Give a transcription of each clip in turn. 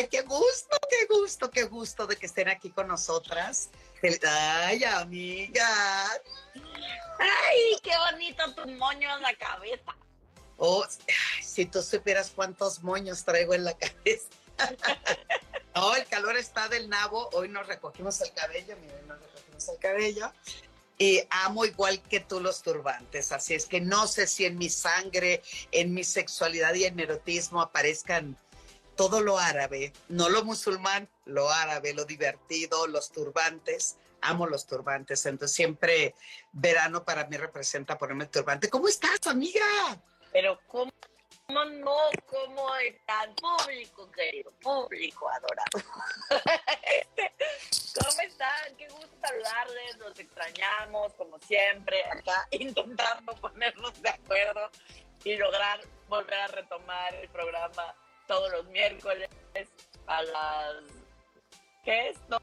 Ay, qué gusto, qué gusto, qué gusto de que estén aquí con nosotras. Ay, amiga. Ay, qué bonito tu moño en la cabeza. Oh, si tú supieras cuántos moños traigo en la cabeza. no, el calor está del nabo. Hoy nos recogimos el cabello, miren, nos recogimos el cabello. Y amo igual que tú los turbantes. Así es que no sé si en mi sangre, en mi sexualidad y en erotismo aparezcan todo lo árabe, no lo musulmán, lo árabe, lo divertido, los turbantes. Amo los turbantes, entonces siempre verano para mí representa ponerme turbante. ¿Cómo estás, amiga? Pero ¿cómo, no? ¿Cómo están? Público querido, público adorado. ¿Cómo están? Qué gusto hablarles, los extrañamos como siempre, acá intentando ponernos de acuerdo y lograr volver a retomar el programa todos los miércoles a las... ¿Qué es? ¿Dos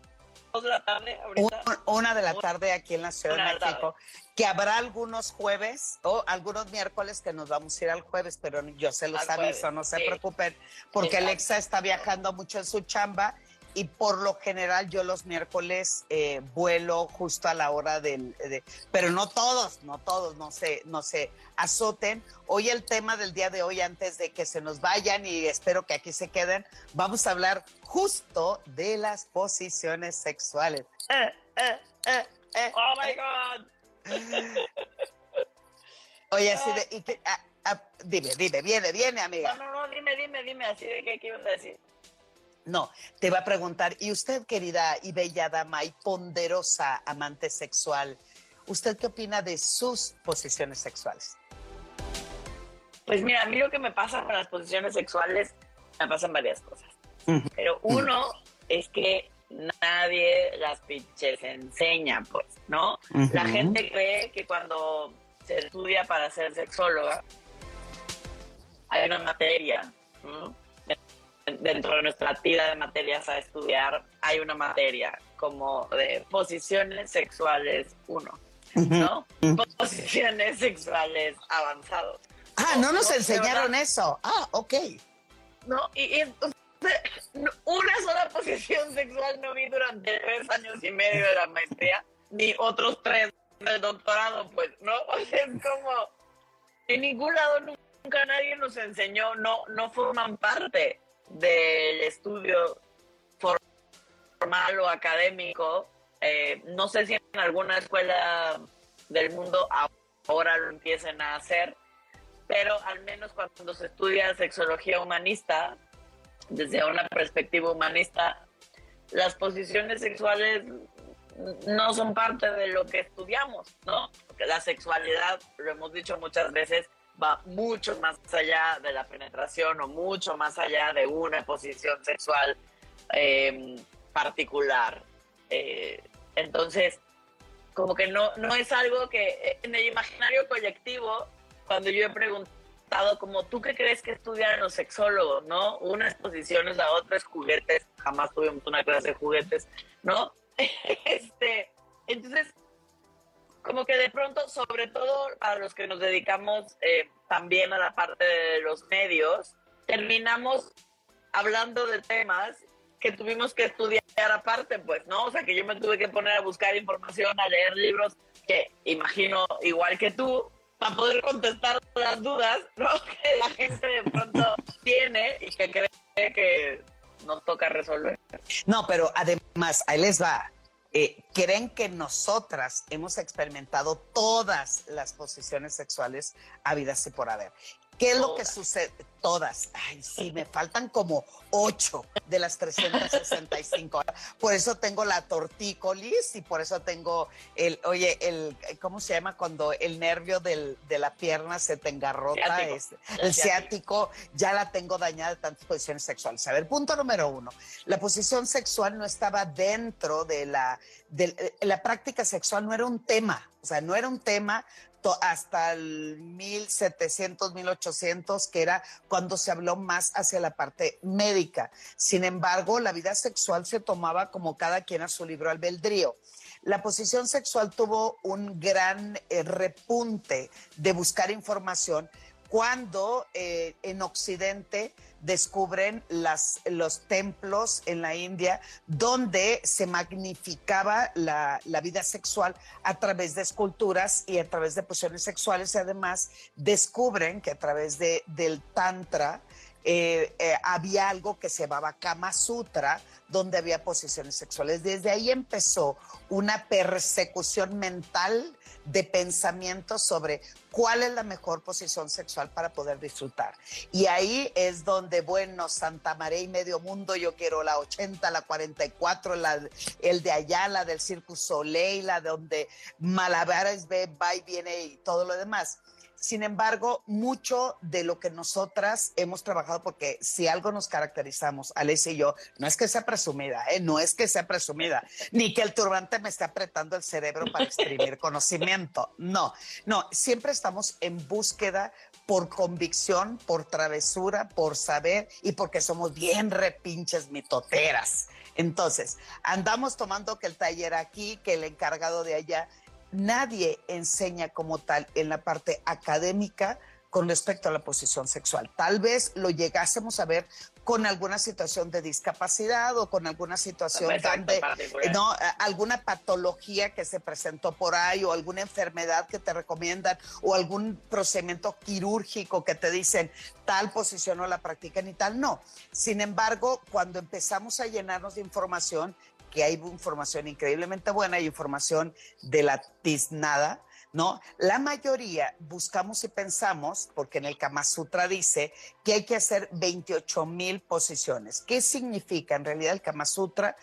de la tarde ahorita? Una, de la tarde aquí en la Ciudad de México. Que habrá algunos jueves o algunos miércoles que nos vamos a ir al jueves, pero yo se los aviso, no se preocupen, porque Alexa está viajando mucho en su chamba y por lo general yo los miércoles eh, vuelo justo a la hora del, de, pero no todos, no todos, no se, no se azoten. Hoy el tema del día de hoy, antes de que se nos vayan y espero que aquí se queden, vamos a hablar justo de las posiciones sexuales. Eh, eh, oh my God. Oye, así de, y que, ah, ah, dime, dime, viene, viene, amiga. No, no, no, dime, dime, dime, así de qué, qué ibas a decir. No, te va a preguntar, y usted, querida y bella dama y ponderosa amante sexual, ¿usted qué opina de sus posiciones sexuales? Pues mira, a mí lo que me pasa con las posiciones sexuales, me pasan varias cosas. Pero uno es que nadie las pinches enseña, pues, ¿no? La gente cree que cuando se estudia para ser sexóloga, hay una materia, ¿no? Dentro de nuestra tira de materias a estudiar hay una materia como de posiciones sexuales uno, ¿no? Posiciones sexuales avanzados. Ah, no nos enseñaron eso. Ah, ok. No, y, una sola posición sexual no vi durante tres años y medio de la maestría, ni otros tres del doctorado, pues, ¿no? O sea, es como, en ningún lado nunca nadie nos enseñó, no, no forman parte del estudio formal o académico. Eh, no sé si en alguna escuela del mundo ahora lo empiecen a hacer, pero al menos cuando se estudia sexología humanista, desde una perspectiva humanista, las posiciones sexuales no son parte de lo que estudiamos, ¿no? La sexualidad, lo hemos dicho muchas veces, va mucho más allá de la penetración o mucho más allá de una posición sexual eh, particular. Eh, entonces, como que no, no es algo que eh, en el imaginario colectivo, cuando yo he preguntado como, ¿tú qué crees que estudian los sexólogos? ¿No? Unas posiciones, la otra es juguetes, jamás tuvimos una clase de juguetes, ¿no? este, entonces, como que de pronto, sobre todo a los que nos dedicamos eh, también a la parte de los medios, terminamos hablando de temas que tuvimos que estudiar aparte, pues, ¿no? O sea, que yo me tuve que poner a buscar información, a leer libros que imagino igual que tú, para poder contestar las dudas, ¿no? Que la gente de pronto tiene y que cree que nos toca resolver. No, pero además, ahí les va. Eh, creen que nosotras hemos experimentado todas las posiciones sexuales habidas y por haber. ¿Qué es lo que sucede? Todas. Ay, sí, me faltan como ocho de las 365. Por eso tengo la tortícolis y por eso tengo el, oye, el, ¿cómo se llama? Cuando el nervio del, de la pierna se te engarrota, es, el ciático, ya la tengo dañada de tantas posiciones sexuales. A ver, punto número uno. La posición sexual no estaba dentro de la, de la práctica sexual, no era un tema. O sea, no era un tema hasta el 1700, 1800, que era cuando se habló más hacia la parte médica. Sin embargo, la vida sexual se tomaba como cada quien a su libro albedrío. La posición sexual tuvo un gran eh, repunte de buscar información cuando eh, en Occidente descubren las, los templos en la India donde se magnificaba la, vida sexual a través de esculturas y a través de posiciones sexuales. Y además descubren que a través de, del tantra eh, eh, había algo que se llamaba Kama Sutra, donde había posiciones sexuales. Desde ahí empezó una persecución mental de pensamiento sobre cuál es la mejor posición sexual para poder disfrutar. Y ahí es donde, bueno, Santa María y medio mundo, yo quiero la 80, la 44, la, el de allá, la del Circus Soleil, la donde Malabares ve, va y viene y todo lo demás. Sin embargo, mucho de lo que nosotras hemos trabajado, porque si algo nos caracterizamos, Alicia y yo, no es que sea presumida, ¿eh? no es que sea presumida, ni que el turbante me esté apretando el cerebro para exprimir conocimiento. No, no, siempre estamos en búsqueda por convicción, por travesura, por saber y porque somos bien repinches mitoteras. Entonces, andamos tomando que el taller aquí, que el encargado de allá, nadie enseña como tal en la parte académica con respecto a la posición sexual. Tal vez lo llegásemos a ver con alguna situación de discapacidad o con alguna situación donde, no, alguna patología que se presentó por ahí o alguna enfermedad que te recomiendan o algún procedimiento quirúrgico que te dicen tal posición no la practican y tal, no. Sin embargo, cuando empezamos a llenarnos de información, que hay información increíblemente buena y información de la tiznada, ¿no? La mayoría buscamos y pensamos, porque en el Kama Sutra dice que hay que hacer 28 mil posiciones. ¿Qué significa? En realidad el Kama Sutra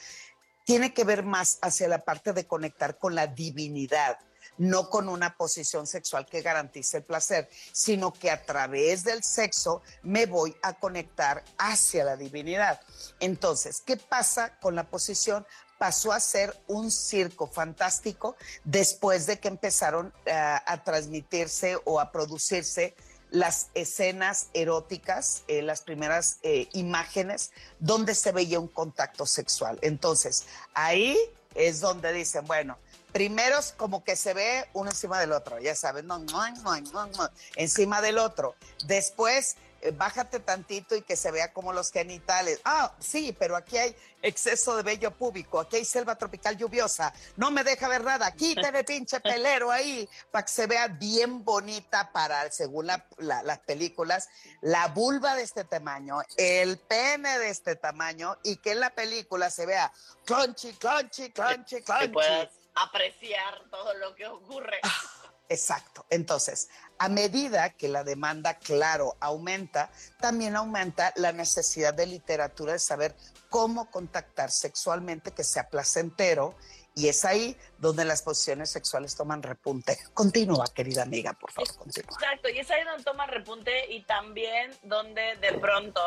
tiene que ver más hacia la parte de conectar con la divinidad no con una posición sexual que garantice el placer, sino que a través del sexo me voy a conectar hacia la divinidad. Entonces, ¿qué pasa con la posición? pasó a ser un circo fantástico después de que empezaron eh, a transmitirse o a producirse las escenas eróticas, eh, las primeras eh, imágenes donde se veía un contacto sexual. Entonces, ahí es donde dicen, bueno, primero como que se ve uno encima del otro, ya sabes, no, no, no, no, encima del otro. Después eh, bájate tantito y que se vea como los genitales. Ah, sí, pero aquí hay exceso de vello público, aquí hay selva tropical lluviosa, no me deja ver nada, quítale pinche pelero ahí, para que se vea bien bonita para, según las películas, la vulva de este tamaño, el pene de este tamaño y que en la película se vea crunchy, crunchy, crunchy, crunchy. Apreciar todo lo que ocurre. Ah, Exacto. Entonces, a medida que la demanda, claro, aumenta, también aumenta la necesidad de literatura de saber cómo contactar sexualmente que sea placentero. Y es ahí donde las posiciones sexuales toman repunte. Continúa, querida amiga, por favor, continúa. Exacto, y es ahí donde toman repunte y también donde de pronto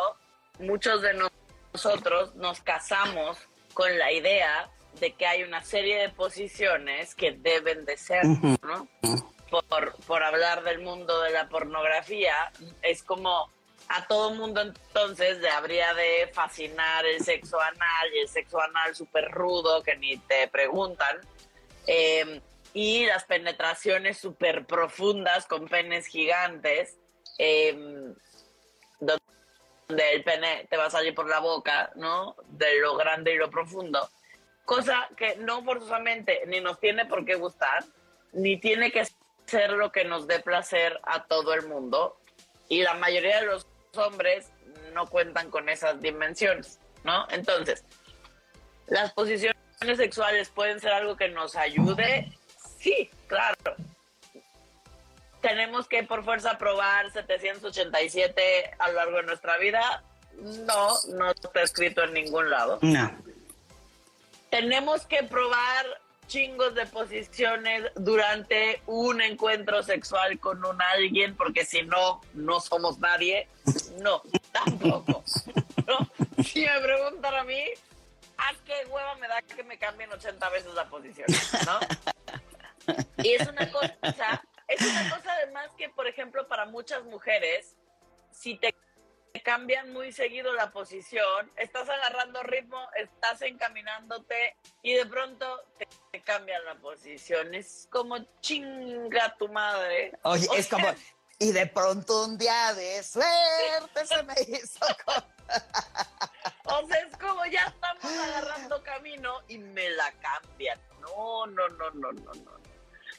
muchos de nosotros nos casamos con la idea de que hay una serie de posiciones que deben de ser, ¿no? Por, por hablar del mundo de la pornografía, es como a todo mundo entonces le habría de fascinar el sexo anal y el sexo anal súper rudo que ni te preguntan. Em, y las penetraciones súper profundas con penes gigantes, em, donde el pene te va a salir por la boca, ¿no? De lo grande y lo profundo cosa que no forzosamente ni nos tiene por qué gustar, ni tiene que ser lo que nos dé placer a todo el mundo. Y la mayoría de los hombres no cuentan con esas dimensiones, ¿no? Entonces, las posiciones sexuales pueden ser algo que nos ayude, sí, claro. tenemos que por fuerza probar 787 a lo largo de nuestra vida. No, no está escrito en ningún lado. No. Tenemos que probar chingos de posiciones durante un encuentro sexual con un alguien, porque si no, no somos nadie. No, tampoco. ¿no? Si me preguntan a mí, ¿a qué hueva me da que me cambien 80 veces la posición? ¿no? Y es una cosa, es una cosa además que, por ejemplo, para muchas mujeres, si te cambian muy seguido la posición, estás agarrando ritmo, estás encaminándote y de pronto te, te cambian la posición. Es como chinga tu madre. Oye, O es sea, como, y de pronto un día de suerte se me hizo. con- O sea, es como ya estamos agarrando camino y me la cambian. No, no, no, no, no, no.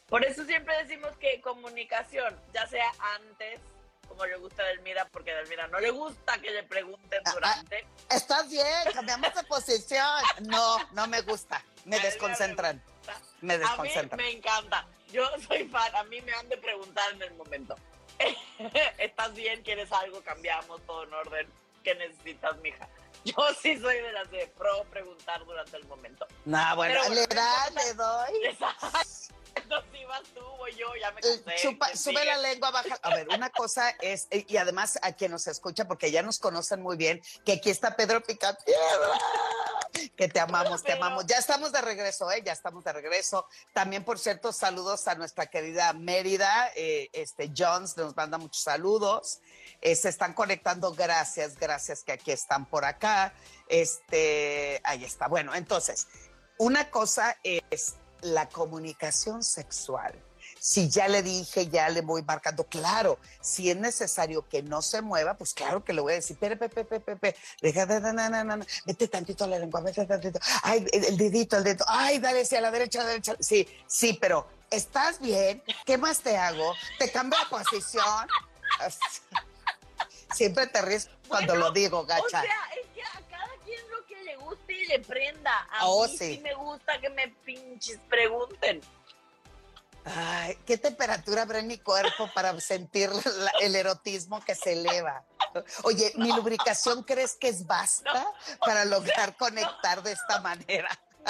Por eso siempre decimos que comunicación, ya sea antes, como le gusta a Delmira, porque a Delmira no le gusta que le pregunten Ah, ah. durante. Estás bien, cambiamos de posición. No, no me gusta. Me desconcentran. Me A mí desconcentran. me encanta. Yo soy fan, a mí me han de preguntar en el momento. ¿Estás bien? ¿Quieres algo? Cambiamos todo en orden. ¿Qué necesitas, mija? Yo sí soy de las de pro preguntar durante el momento. No, bueno, Pero bueno, le da, le doy. Exacto, si vas tú o yo, ya me Eh, cansé. chupa- ¿quién sube la lengua, baja. A ver, una cosa es, eh, y además a quien nos escucha, porque ya nos conocen muy bien, que aquí está Pedro Picapiedra. Que te amamos, te amamos. Ya estamos de regreso, ¿eh? Ya estamos de regreso. También, por cierto, saludos a nuestra querida Mérida. eh, este Jones nos manda muchos saludos. Eh, se están conectando. Gracias, gracias que aquí están por acá. Este, ahí está. Bueno, entonces, una cosa es la comunicación sexual. Si ya le dije, ya le voy marcando, claro, si es necesario que no se mueva, pues claro que le voy a decir, pepe, pepe, pepe, pepe, deja, vete tantito a la lengua, vete tantito, ay, el, dedito, el dedo, ay, dale hacia la derecha, a la derecha, sí, sí, pero ¿estás bien? ¿Qué más te hago? ¿Te cambio de posición? Siempre te ríes cuando Bueno, lo digo, O gacha. sea, es le prenda. A Oh, mí sí. me gusta que me pinches pregunten. Ay, ¿qué temperatura habrá en mi cuerpo para sentir la- el erotismo que se eleva? Oye, ¿mi lubricación crees que es basta para lograr conectar de esta manera?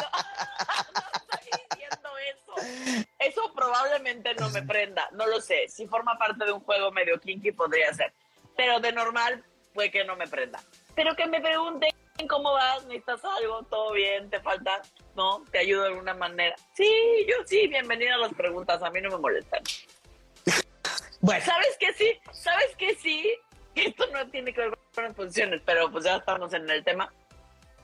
Estoy diciendo eso. Eso probablemente no me prenda. No lo sé. Si forma parte de un juego medio kinky, podría ser. Pero de normal, puede que no me prenda. Pero que me pregunten cómo vas, necesitas algo, todo bien, te falta, ¿no? Te ayudo de alguna manera. Sí, yo sí, bienvenida a las preguntas. A mí no me molestan. Bueno, ¿Sabes qué sí? ¿Sabes qué sí? Esto no tiene que ver con las posiciones, pero pues ya estamos en el tema.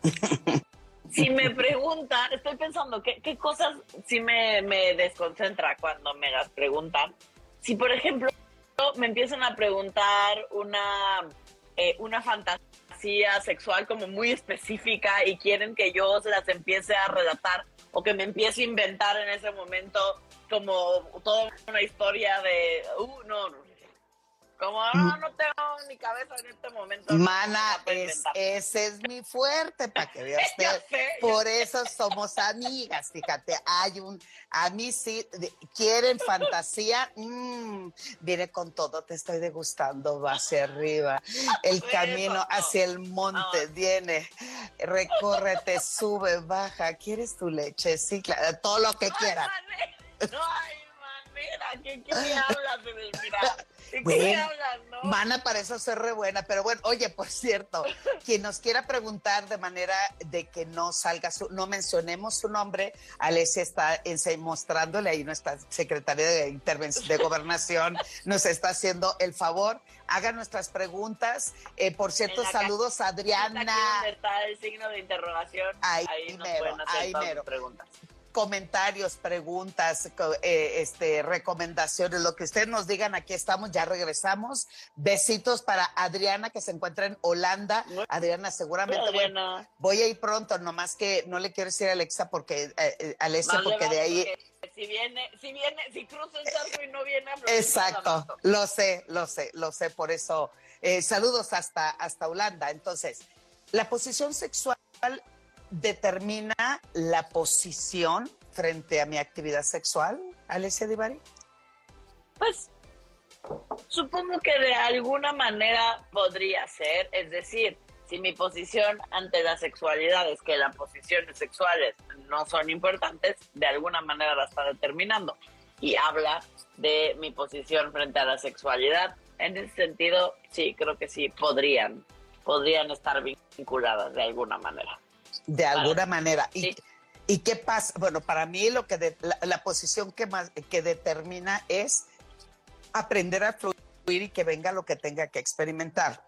Si me preguntan, estoy pensando, ¿qué, qué cosas sí me, me desconcentra cuando me las preguntan? Si, por ejemplo, me empiezan a preguntar una, eh, una fantasía sexual como muy específica y quieren que yo se las empiece a relatar o que me empiece a inventar en ese momento como toda una historia de, uh, no, no. Como no, no tengo ni cabeza en este momento. mana, no es, ese es mi fuerte, para que veas. Usted. sé, Por eso somos amigas, fíjate, hay un, a mí sí, de- quieren fantasía, mm, viene con todo, te estoy degustando, va hacia arriba, el Eso camino no. hacia el monte, No. viene, viene, te sube, baja, ¿quieres tu leche? Sí, claro, todo lo que quieras. hay manera. ¿Qué, qué me hablas, Edelmira? ¿De qué Bueno, me hablas, no? Mana, para eso ser re buena, pero bueno, oye, por cierto, quien nos quiera preguntar de manera de que no salga su, no mencionemos su nombre, Alessia está mostrándole ahí nuestra secretaria de intervención de gobernación nos está haciendo el favor, haga nuestras preguntas. Eh, por cierto, saludos a Aquí Adriana. donde está el signo de interrogación, Ahí ahí, nos pueden hacer ahí todas mero. sus preguntas. Comentarios, preguntas, eh, este, recomendaciones, lo que ustedes nos digan, aquí estamos, ya regresamos. Besitos para Adriana que se encuentra en Holanda. Adriana, seguramente voy, Adriana, voy a ir pronto, nomás que no le quiero decir a Alexa porque, eh, eh, le porque de ahí... porque Si viene, si viene, si cruza el charco y no viene a Exacto, lo sé, lo sé, lo sé, por eso. eh, saludos hasta, hasta Holanda. Entonces, la posición sexual determina la posición frente a mi actividad sexual, Alessia Divari. Pues Supongo que de alguna manera podría ser, es decir, si mi posición ante la sexualidad es que las posiciones sexuales no son importantes, de alguna manera la está determinando. Y habla de mi posición frente a la sexualidad. En ese sentido, sí, creo que sí, podrían, podrían estar vinculadas de alguna manera. De alguna manera. Y, ¿Y qué pasa? Bueno, para mí lo que la, posición que más que determina es aprender a fluir y que venga lo que tenga que experimentar.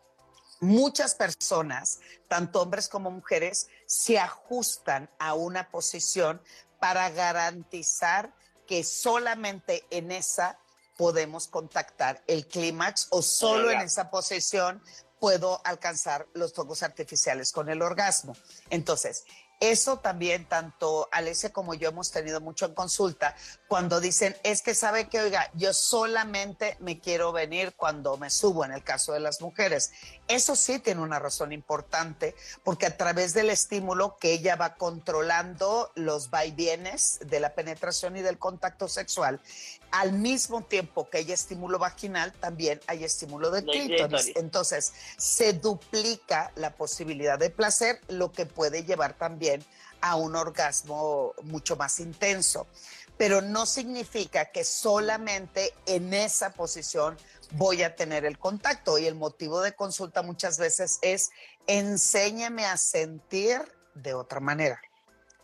Muchas personas, tanto hombres como mujeres, se ajustan a una posición para garantizar que solamente en esa podemos contactar el clímax o solo en esa posición puedo alcanzar los fuegos artificiales con el orgasmo. Entonces, eso también tanto Alessia como yo hemos tenido mucho en consulta cuando dicen, es que sabe que, oiga, yo solamente me quiero venir cuando me subo, en el caso de las mujeres. Eso sí tiene una razón importante, porque a través del estímulo que ella va controlando los vaivienes de la penetración y del contacto sexual, al mismo tiempo que hay estímulo vaginal, también hay estímulo de clítoris. Entonces, se duplica la posibilidad de placer, lo que puede llevar también a un orgasmo mucho más intenso pero no significa que solamente en esa posición voy a tener el contacto. Y el motivo de consulta muchas veces es enséñame a sentir de otra manera,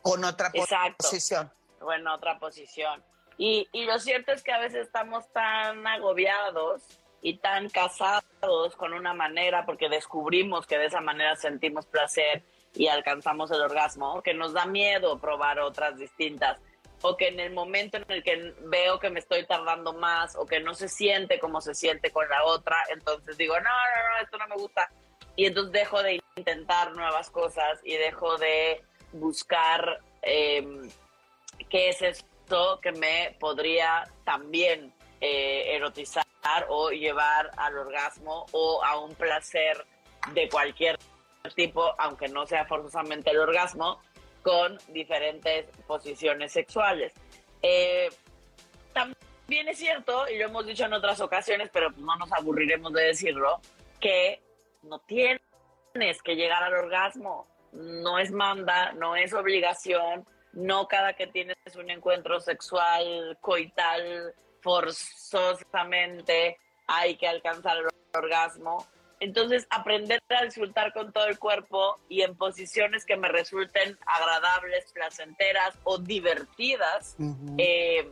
con otra posición. O en otra posición. Y, y lo cierto es que a veces estamos tan agobiados y tan casados con una manera porque descubrimos que de esa manera sentimos placer y alcanzamos el orgasmo, que nos da miedo probar otras distintas o que en el momento en el que veo que me estoy tardando más o que no se siente como se siente con la otra, entonces digo, no, no, no, esto no me gusta. Y entonces dejo de intentar nuevas cosas y dejo de buscar em, qué es esto que me podría también eh, erotizar o llevar al orgasmo o a un placer de cualquier tipo, aunque no sea forzosamente el orgasmo, con diferentes posiciones sexuales. Eh, también es cierto, y lo hemos dicho en otras ocasiones, pero no nos aburriremos de decirlo, que no tienes que llegar al orgasmo. No es manda, no es obligación, no cada que tienes un encuentro sexual, coital, forzosamente hay que alcanzar el orgasmo. Entonces, aprender a disfrutar con todo el cuerpo y en posiciones que me resulten agradables, placenteras o divertidas, eh,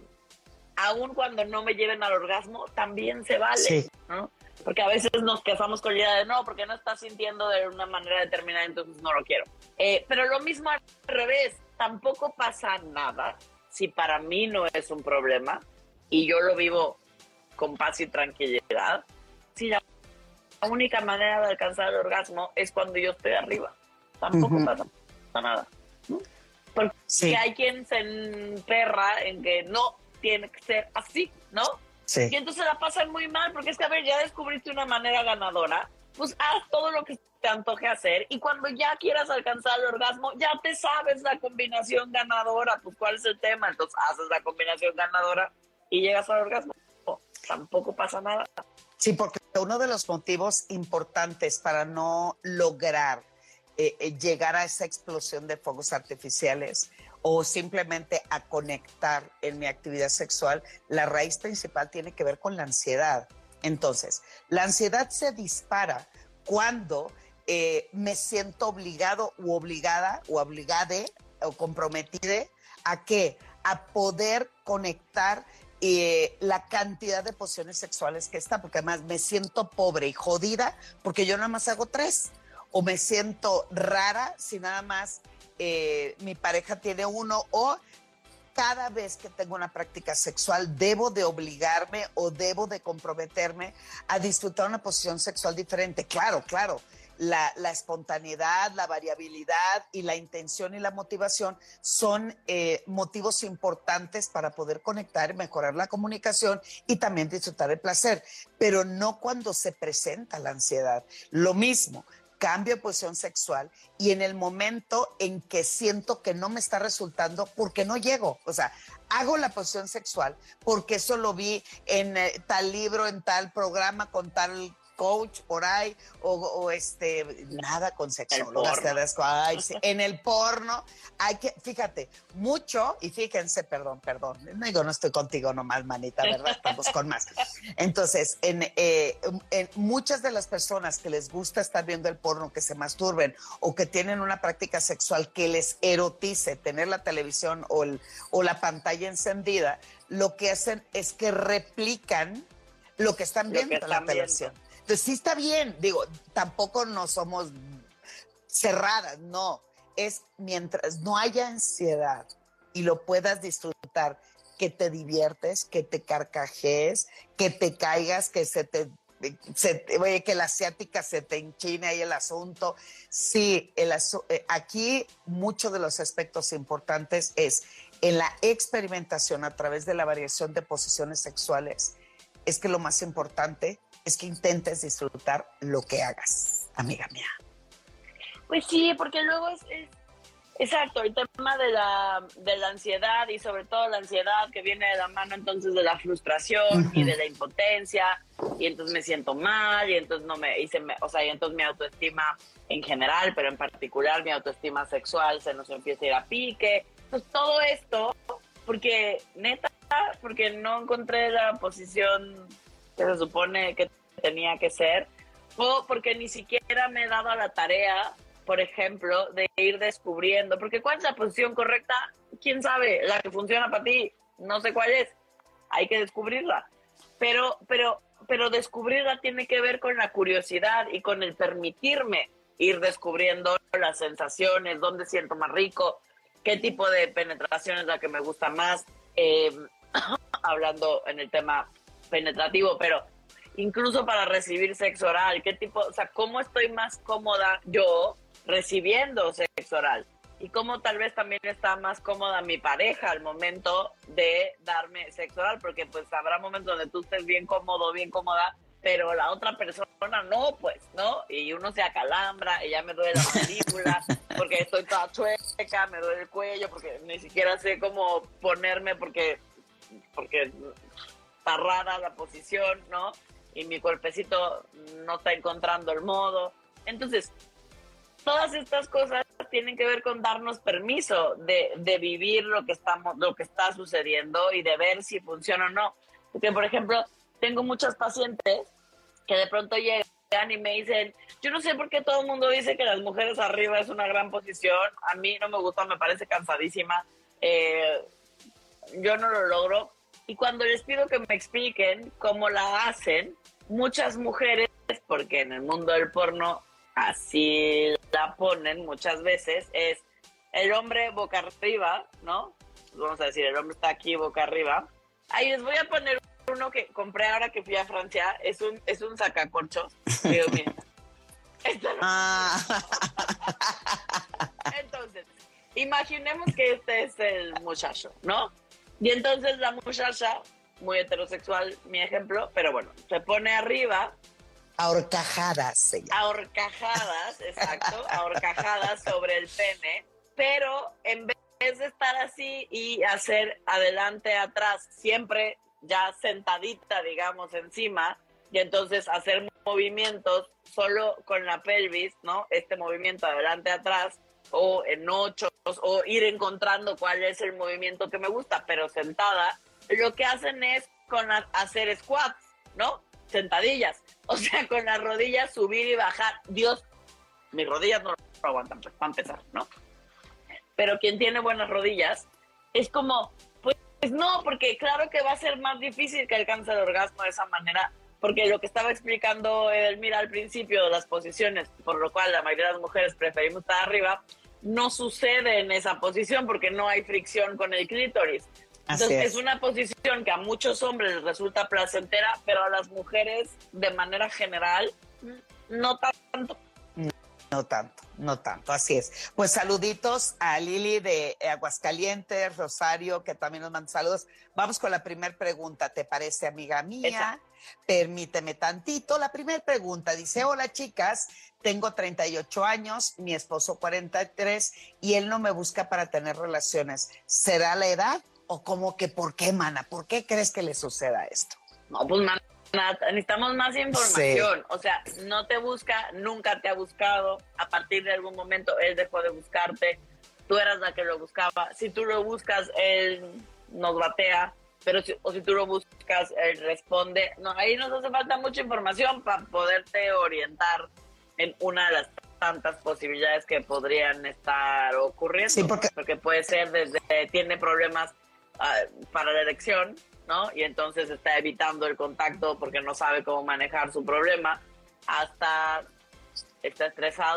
aun cuando no me lleven al orgasmo, también se vale, ¿no? Porque a veces nos quejamos con la idea de no, porque no estás sintiendo de una manera determinada, entonces no lo quiero. Eh, pero lo mismo al revés, tampoco pasa nada si para mí no es un problema y yo lo vivo con paz y tranquilidad. Si la la única manera de alcanzar el orgasmo es cuando yo estoy arriba. Tampoco pasa, nada. Porque hay quien se emperra en que no tiene que ser así, ¿no? Sí. Y entonces la pasan muy mal, porque es que, a ver, ya descubriste una manera ganadora, pues haz todo lo que te antoje hacer y cuando ya quieras alcanzar el orgasmo, ya te sabes la combinación ganadora, pues cuál es el tema, entonces haces la combinación ganadora y llegas al orgasmo. tampoco pasa nada. Sí, porque uno de los motivos importantes para no lograr eh, eh, llegar a esa explosión de fuegos artificiales o simplemente a conectar en mi actividad sexual, la raíz principal tiene que ver con la ansiedad. Entonces, la ansiedad se dispara cuando eh, me siento obligado u obligada o obligade o comprometida a qué? A poder conectar eh, la cantidad de posiciones sexuales que está, porque además me siento pobre y jodida porque yo nada más hago tres, o me siento rara si nada más eh, mi pareja tiene uno, o cada vez que tengo una práctica sexual debo de obligarme o debo de comprometerme a disfrutar una posición sexual diferente. Claro, claro la, espontaneidad, la variabilidad y la intención y la motivación son eh, motivos importantes para poder conectar, mejorar la comunicación y también disfrutar el placer, pero no cuando se presenta la ansiedad. Lo mismo, cambio posición sexual y en el momento en que siento que no me está resultando porque no llego. O sea, hago la posición sexual porque eso lo vi en eh, tal libro, en tal programa, con tal coach por ahí, o, este, nada con sexólogas, en el porno, hay que, fíjate, mucho, y fíjense, perdón, perdón, no digo, no estoy contigo nomás, manita, ¿verdad? Estamos con más. Entonces, en, eh, en muchas de las personas que les gusta estar viendo el porno, que se masturben, o que tienen una práctica sexual que les erotice tener la televisión o, el, o la pantalla encendida, lo que hacen es que replican lo que están viendo en la televisión. Entonces sí está bien, digo, tampoco no somos cerradas, no. Es mientras no haya ansiedad y lo puedas disfrutar, que te diviertes, que te carcajees, que te caigas, que se te oye, que la asiática se te enchine ahí el asunto. Sí, el eh, aquí muchos de los aspectos importantes es en la experimentación a través de la variación de posiciones sexuales, es que lo más importante es que intentes disfrutar lo que hagas, amiga mía. Pues sí, porque luego es, exacto, el tema de la, de la ansiedad y sobre todo la ansiedad que viene de la mano entonces de la frustración y de la impotencia y entonces me siento mal y entonces no me hice, o sea, y entonces mi autoestima en general, pero en particular mi autoestima sexual se nos empieza a ir a pique. Pues todo esto, porque neta, porque no encontré la posición que se supone que tenía que ser, o porque ni siquiera me he dado a la tarea, por ejemplo, de ir descubriendo, porque cuál es la posición correcta, quién sabe, la que funciona para ti, no sé cuál es, hay que descubrirla. Pero, pero, pero descubrirla tiene que ver con la curiosidad y con el permitirme ir descubriendo las sensaciones, dónde siento más rico, qué tipo de penetración es la que me gusta más, eh, hablando en el tema penetrativo, pero incluso para recibir sexo oral, qué tipo, o sea, cómo estoy más cómoda yo recibiendo sexo oral y cómo tal vez también está más cómoda mi pareja al momento de darme sexo oral, porque pues habrá momentos donde tú estés bien cómodo, bien cómoda, pero la otra persona no, pues, ¿no? Y uno se acalambra, y ya me duele la mandíbula, porque estoy toda chueca, me duele el cuello, porque ni siquiera sé cómo ponerme, porque, porque está rara la posición, ¿no? Y mi cuerpecito no está encontrando el modo. Entonces, todas estas cosas tienen que ver con darnos permiso de, de, vivir lo que estamos, lo que está sucediendo y de ver si funciona o no. Porque, por ejemplo, tengo muchas pacientes que de pronto llegan y me dicen, yo no sé por qué todo el mundo dice que las mujeres arriba es una gran posición, a mí no me gusta, me parece cansadísima, eh, yo no lo logro, y cuando les pido que me expliquen cómo la hacen, muchas mujeres, porque en el mundo del porno así la ponen muchas veces, es el hombre boca arriba, ¿no? Vamos a decir, el hombre está aquí boca arriba. Ahí les voy a poner uno que compré ahora que fui a Francia, es un, es un sacacorchos. Mío. Ah. Entonces, imaginemos que este es el muchacho, ¿no? Y entonces la muchacha, muy heterosexual, mi ejemplo, pero bueno, se pone arriba. Ahorcajadas, Ahorcajadas, exacto, ahorcajadas sobre el pene, pero en vez de estar así y hacer adelante, atrás, siempre ya sentadita, digamos, encima, y entonces hacer movimientos solo con la pelvis, ¿no? Este movimiento adelante, atrás, o en ocho, o ir encontrando cuál es el movimiento que me gusta, pero sentada, lo que hacen es con hacer squats, ¿no? Sentadillas. O sea, con las rodillas subir y bajar. Dios, mis rodillas no lo aguantan, pues, para empezar, ¿no? Pero quien tiene buenas rodillas, es como, pues no, porque claro que va a ser más difícil que alcance el orgasmo de esa manera, porque lo que estaba explicando Edelmira al principio de las posiciones, por lo cual la mayoría de las mujeres preferimos estar arriba, no sucede en esa posición porque no hay fricción con el clítoris. Entonces es. una posición que a muchos hombres les resulta placentera, pero a las mujeres de manera general no tanto. No tanto, no tanto, así es. Pues saluditos a Lili de Aguascalientes, Rosario, que también nos manda saludos. Vamos con la primera pregunta, ¿te parece, amiga mía? Permíteme tantito. La primera pregunta dice, hola chicas, tengo 38 años, mi esposo 43 y él no me busca para tener relaciones. ¿Será la edad o como que por qué, mana? ¿Por qué crees que le suceda esto? No, pues, mana, necesitamos más información. O sea, no te busca, nunca te ha buscado. A partir de algún momento él dejó de buscarte. Tú eras la que lo buscaba. Si tú lo buscas, él nos batea. Pero si, o si tú lo buscas, él responde. No, ahí nos hace falta mucha información para poderte orientar en una de las tantas posibilidades que podrían estar ocurriendo. Sí, porque... porque puede ser desde tiene problemas ah, para la elección, ¿no? Y entonces está evitando el contacto porque no sabe cómo manejar su problema, hasta está estresado,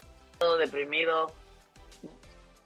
deprimido.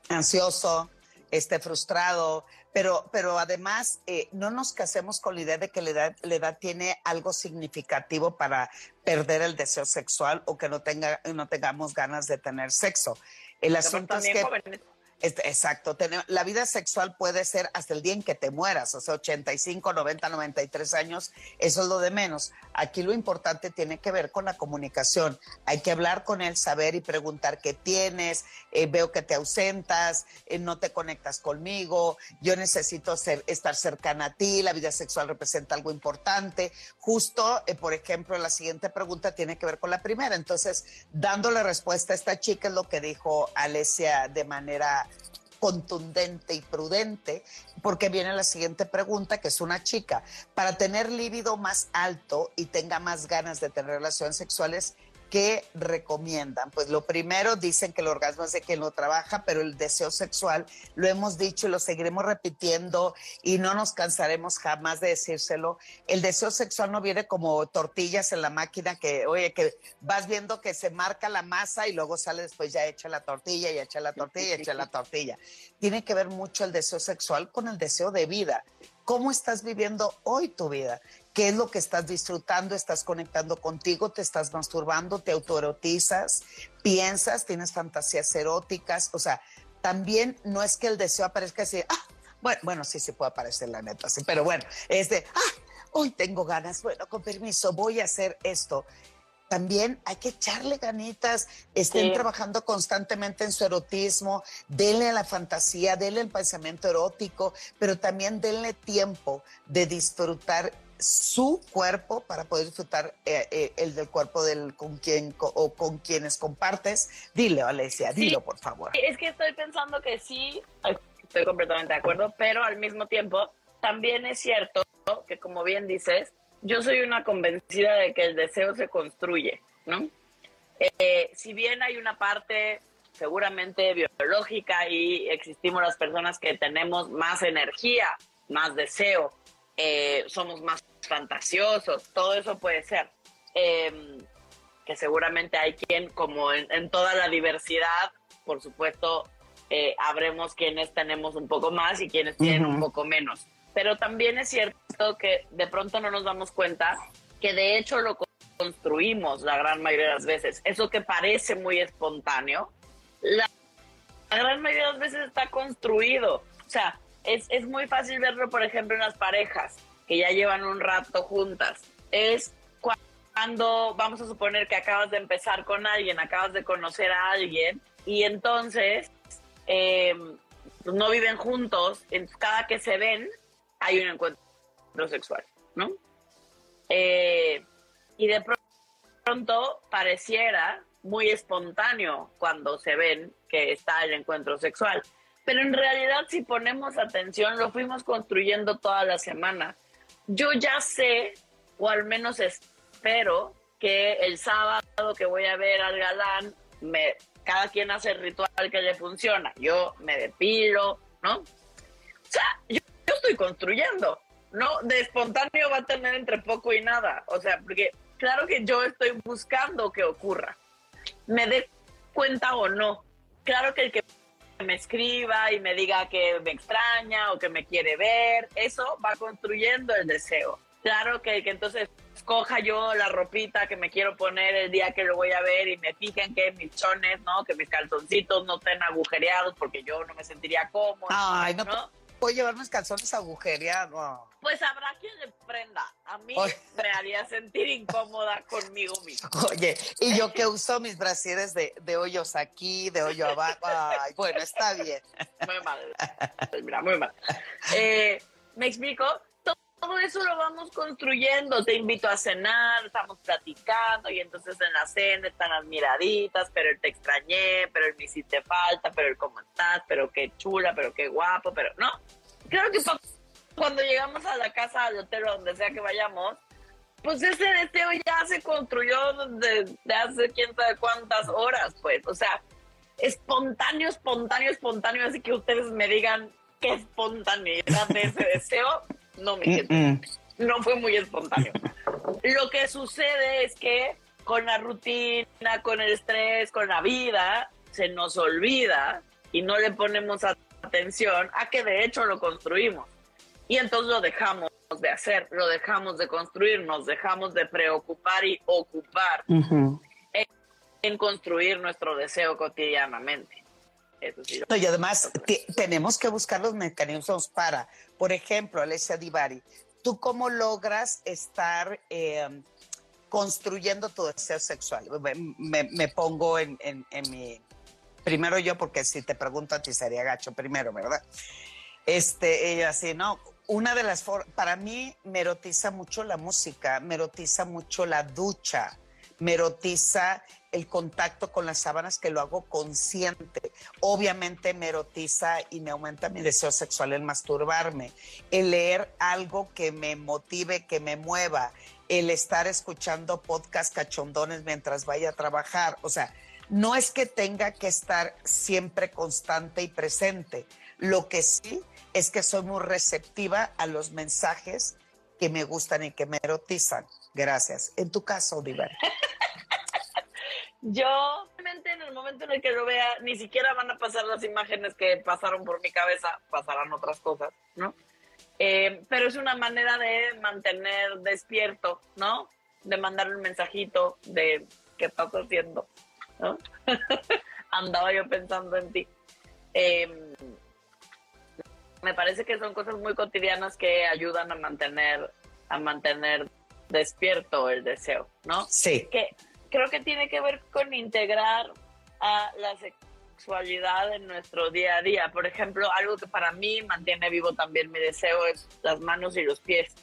Ansioso, esté frustrado, pero, pero además eh, no nos casemos con la idea de que la edad, la edad, tiene algo significativo para perder el deseo sexual o que no, tenga, no tengamos ganas de tener sexo. El asunto es que... Jóvenes Exacto. La vida sexual puede ser hasta el día en que te mueras, o sea, 85, 90, 93 años, eso es lo de menos. Aquí lo importante tiene que ver con la comunicación. Hay que hablar con él, saber y preguntar qué tienes, eh, veo que te ausentas, eh, no te conectas conmigo, yo necesito estar cercana a ti, la vida sexual representa algo importante. Justo, eh, por ejemplo, la siguiente pregunta tiene que ver con la primera. Entonces, dándole respuesta a esta chica es lo que dijo Alesia de manera contundente y prudente, porque viene la siguiente pregunta, que es una chica, para tener líbido más alto y tenga más ganas de tener relaciones sexuales, ¿qué recomiendan? Pues lo primero dicen que el orgasmo es de quien lo trabaja, pero el deseo sexual, lo hemos dicho y lo seguiremos repitiendo y no nos cansaremos jamás de decírselo. El deseo sexual no viene como tortillas en la máquina que, oye, que vas viendo que se marca la masa y luego sale después ya hecha la tortilla y echa la tortilla y echa la tortilla. Tiene que ver mucho el deseo sexual con el deseo de vida. ¿Cómo estás viviendo hoy tu vida? Qué es lo que estás disfrutando, estás conectando contigo, te estás masturbando, te autoerotizas, piensas, tienes fantasías eróticas, o sea, también no es que el deseo aparezca así, ah, bueno, bueno, sí se puede aparecer la neta, sí, pero bueno, es de, ah, hoy tengo ganas, bueno, con permiso, voy a hacer esto. También hay que echarle ganitas, estén trabajando constantemente en su erotismo, denle la fantasía, denle el pensamiento erótico, pero también denle tiempo de disfrutar su cuerpo para poder disfrutar eh, eh, el del cuerpo del con quien o con quienes compartes. Dile, Alesia, dilo por favor. Es que estoy pensando que sí, estoy completamente de acuerdo, pero al mismo tiempo también es cierto que como bien dices, yo soy una convencida de que el deseo se construye, ¿no? Eh, si bien hay una parte seguramente biológica y existimos las personas que tenemos más energía, más deseo, eh, somos más fantasiosos, todo eso puede ser. Em, que seguramente hay quien, como en, toda la diversidad, por supuesto, eh, habremos quienes tenemos un poco más y quienes tienen un poco menos. Pero también es cierto que de pronto no nos damos cuenta que de hecho lo construimos la gran mayoría de las veces. Eso que parece muy espontáneo, la, la gran mayoría de las veces está construido. O sea, es, muy fácil verlo, por ejemplo, en las parejas que ya llevan un rato juntas. Es cuando vamos a suponer que acabas de empezar con alguien, acabas de conocer a alguien y entonces em, no viven juntos, cada que se ven hay un encuentro sexual, ¿no? Eh, y de pronto pareciera muy espontáneo cuando se ven que está el encuentro sexual pero en realidad si ponemos atención lo fuimos construyendo toda la semana. Yo ya sé, o al menos espero, que el sábado que voy a ver al galán, me, cada quien hace el ritual que le funciona. Yo me depilo, ¿no? O sea, yo, yo estoy construyendo, ¿no? De espontáneo va a tener entre poco y nada. O sea, porque claro que yo estoy buscando que ocurra. Me dé cuenta o no. Claro que el que me escriba y me diga que me extraña o que me quiere ver, eso va construyendo el deseo. claro que, que entonces escoja yo la ropita que me quiero poner el día que lo voy a ver y me fijen que mis chones, ¿no? Que mis calzoncitos no estén agujereados porque yo no me sentiría cómodo. Ay, no, puedo llevar mis calzones agujereados. Pues habrá quien le prenda. A mí me haría sentir incómoda conmigo misma. Oye, y yo que uso mis brasieres de, de hoyos aquí, de hoyo abajo. Ay, bueno, está bien. Muy mal. Mira, muy mal. Eh, ¿Me explico? Todo eso lo vamos construyendo. Te invito a cenar, estamos platicando y entonces en la cena están las miraditas, pero el te extrañé, pero el me hiciste falta, pero el cómo estás, pero qué chula, pero qué guapo, pero no. Creo que cuando llegamos a la casa, al hotel o donde sea que vayamos, pues ese deseo ya se construyó desde hace quién sabe cuántas horas, pues. O sea, espontáneo, espontáneo, espontáneo, así que ustedes me digan qué espontaneidad de ese deseo no me no fue muy espontáneo. Lo que sucede es que con la rutina, con el estrés, con la vida, se nos olvida y no le ponemos atención a que de hecho lo construimos. Y entonces lo dejamos de hacer, lo dejamos de construir, nos dejamos de preocupar y ocupar en, construir nuestro deseo cotidianamente. Y además tenemos que buscar los mecanismos para por ejemplo, Alessia Divari, ¿tú cómo logras estar em, construyendo tu deseo sexual? Me, pongo en, mi... Primero yo, porque si te pregunto a ti sería gacho primero, ¿verdad? Este, ella así, ¿no? Una de las para mí me erotiza mucho la música, me erotiza mucho la ducha, me erotiza el contacto con las sábanas que lo hago consciente. Obviamente me erotiza y me aumenta mi deseo sexual el masturbarme, el leer algo que me motive, que me mueva, el estar escuchando podcast cachondones mientras vaya a trabajar. O sea, no es que tenga que estar siempre constante y presente. Lo que sí es que soy muy receptiva a los mensajes que me gustan y que me erotizan. Gracias. En tu caso, Diver. Yo, obviamente, en el momento en el que lo vea, ni siquiera van a pasar las imágenes que pasaron por mi cabeza, pasarán otras cosas, ¿no? Eh, pero es una manera de mantener despierto, ¿no? De mandar un mensajito de qué estás haciendo, ¿no? Andaba yo pensando en ti. Em, me parece que son cosas muy cotidianas que ayudan a mantener, a mantener despierto el deseo, ¿no? Sí. Que creo que tiene que ver con integrar a la sexualidad en nuestro día a día. Por ejemplo, algo que para mí mantiene vivo también mi deseo es las manos y los pies.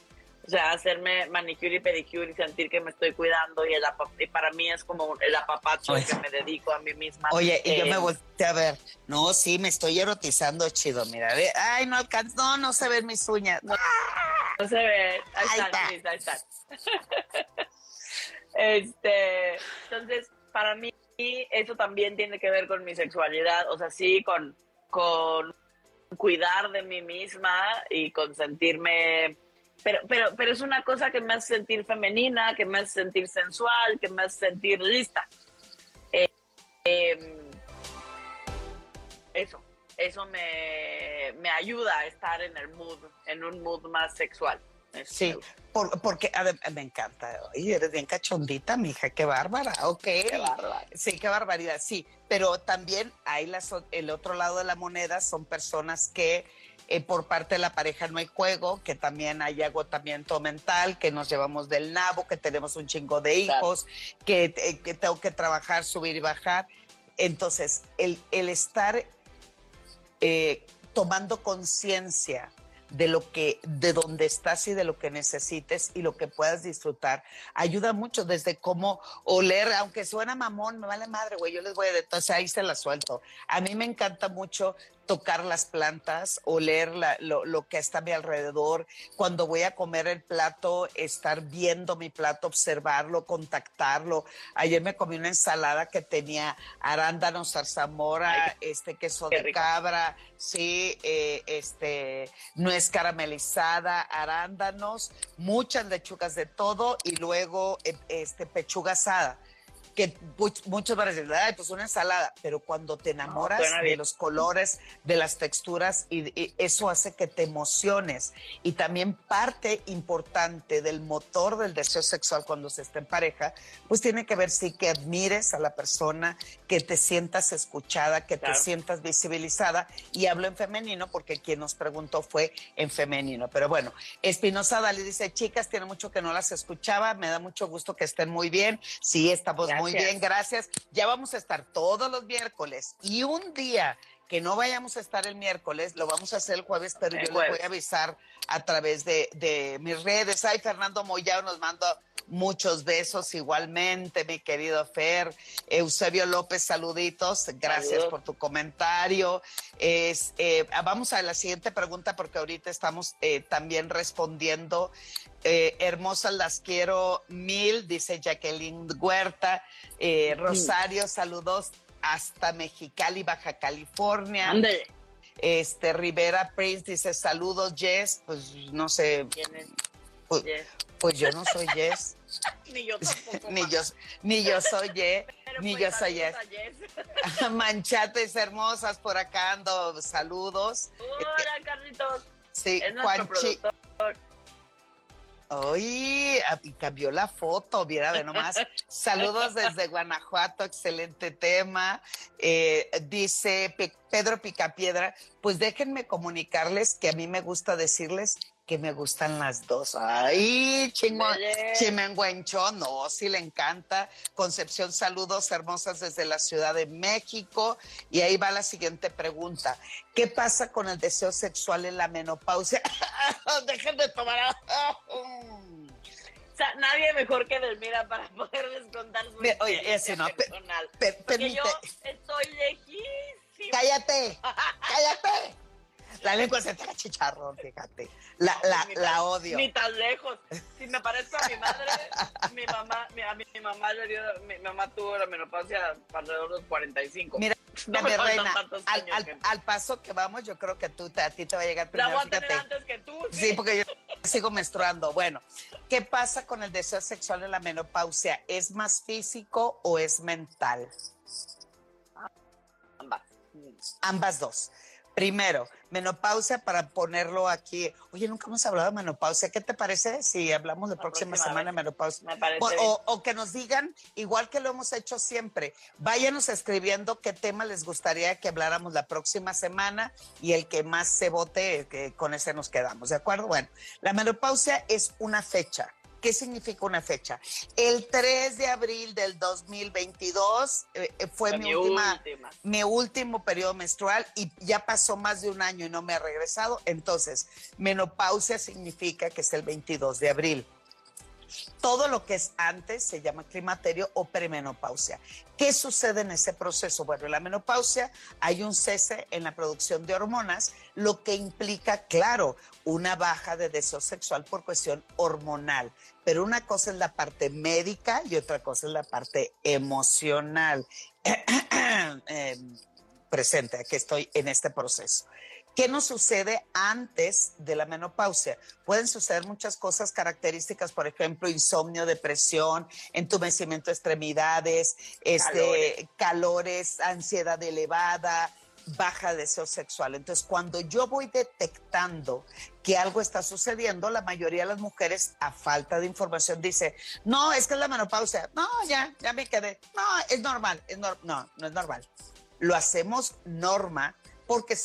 O sea, hacerme manicure y pedicure y sentir que me estoy cuidando y, el y para mí es como el apapacho que me dedico a mí misma. Oye, y yo me volteé a ver, no, sí, me estoy erotizando chido, mira, ay, no alcanzo, no, no se ven mis uñas. No, se ve, ahí, está, ahí está. Este, entonces, para mí eso también tiene que ver con mi sexualidad, o sea, sí, con, cuidar de mí misma y con sentirme, pero, pero, pero es una cosa que me hace sentir femenina, que me hace sentir sensual, que me hace sentir lista. Eh, em, eso, eso me ayuda a estar en el mood, en un mood más sexual. Sí, porque me encanta. Y eres bien cachondita, mija, qué bárbara. Ok. Qué bárbara. Sí, qué barbaridad. Sí, pero también hay el otro lado de la moneda, son personas que eh, por parte de la pareja no hay juego, que también hay agotamiento mental, que nos llevamos del nabo, que tenemos un chingo de hijos, que, eh, que, tengo que trabajar, subir y bajar. Entonces, el, el estar eh, tomando conciencia de lo que, de dónde estás y de lo que necesites y lo que puedas disfrutar. Ayuda mucho desde cómo oler, aunque suena mamón, me vale madre, güey, yo les voy a, entonces ahí se la suelto. A mí me encanta mucho tocar las plantas, oler lo, lo, que está a mi alrededor. Cuando voy a comer el plato, estar viendo mi plato, observarlo, contactarlo. Ayer me comí una ensalada que tenía arándanos, zarzamora, este queso de cabra, sí, eh, este nuez caramelizada, arándanos, muchas lechugas de todo y luego eh, este pechuga asada que muchos van a decir, ay, pues una ensalada, pero cuando te enamoras de los colores, de las texturas, y, eso hace que te emociones. Y también parte importante del motor del deseo sexual cuando se está en pareja, pues tiene que ver sí que admires a la persona, que te sientas escuchada, que te sientas visibilizada. Y hablo en femenino porque quien nos preguntó fue en femenino. Pero bueno, Espinosa Dali dice, chicas, tiene mucho que no las escuchaba, me da mucho gusto que estén muy bien. Sí, estamos muy bien, gracias. Ya vamos a estar todos los miércoles y un día que no vayamos a estar el miércoles, lo vamos a hacer el jueves, pero yo les voy a avisar a través de, mis redes. Ay, Fernando Moyao nos manda muchos besos igualmente, mi querido Fer. Eusebio López, saluditos. Gracias por tu comentario. Es, eh, vamos a la siguiente pregunta porque ahorita estamos eh, también respondiendo eh, hermosas las quiero mil, dice Jacqueline Huerta. Eh, Rosario, saludos hasta Mexicali, Baja California. ¿Dónde? Este Rivera Prince dice saludos, Jess. Pues no sé. ¿Quién es? Pues, pues yo no soy Jess. ni yo tampoco. ni, yo, ni yo soy Jess. ni yo soy Jess. Manchates hermosas por acá ando. Saludos. Hola, Carlitos. Sí, Juanchi. Oye, cambió la foto, viera de nomás. Saludos desde Guanajuato, excelente tema. Eh, dice Pedro Picapiedra, pues déjenme comunicarles que a mí me gusta decirles que me gustan las dos. Ay, chimenguencho, no, sí le encanta. Concepción, saludos hermosas desde la Ciudad de México. Y ahí va la siguiente pregunta. ¿Qué pasa con el deseo sexual en la menopausia? Dejen de tomar. O sea, nadie mejor que Delmira para poder descontar su Oye, ese no, personal. Porque yo estoy lejísima. Cállate, cállate. La lengua se te chicharrón, fíjate. La, la, la odio. Ni tan lejos. Si me parezco a mi madre, mi mamá, mi, a mi, mamá le dio, mi, mamá tuvo la menopausia alrededor de los 45. Mira, no mi reina, al, al, al, paso que vamos, yo creo que tú, a ti te va a llegar primero. La voy a tener antes que tú. Sí. sí, porque yo sigo menstruando. Bueno, ¿qué pasa con el deseo sexual en la menopausia? ¿Es más físico o es mental? Ambas. Ambas dos. Primero, menopausia para ponerlo aquí. Oye, nunca hemos hablado de menopausia. ¿Qué te parece si hablamos de próxima, semana de menopausia? Me parece o, o, que nos digan, igual que lo hemos hecho siempre, váyanos escribiendo qué tema les gustaría que habláramos la próxima semana y el que más se vote, que con ese nos quedamos, ¿de acuerdo? Bueno, la menopausia es una fecha ¿Qué significa una fecha? El 3 de abril del 2022 eh, eh, fue mi, última, mi último periodo menstrual y ya pasó más de un año y no me ha regresado. Entonces, menopausia significa que es el 22 de abril. Todo lo que es antes se llama climaterio o premenopausia. ¿Qué sucede en ese proceso? Bueno, en la menopausia hay un cese en la producción de hormonas, lo que implica, claro, una baja de deseo sexual por cuestión hormonal. Pero una cosa es la parte médica y otra cosa es la parte emocional. Em, presente, que estoy en este proceso. ¿Qué nos sucede antes de la menopausia? Pueden suceder muchas cosas características, por ejemplo, insomnio, depresión, entumecimiento de extremidades, este, calores, ansiedad elevada, baja deseo sexual. Entonces, cuando yo voy detectando que algo está sucediendo, la mayoría de las mujeres, a falta de información, dice, no, es que es la menopausia. No, ya, ya me quedé. No, es normal. Es no, no es normal. Lo hacemos norma porque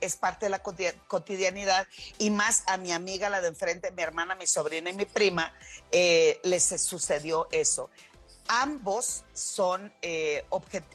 es parte de la cotidianidad y más a mi amiga, la de enfrente, mi hermana, mi sobrina y mi prima, eh, les sucedió eso. Ambos son, eh,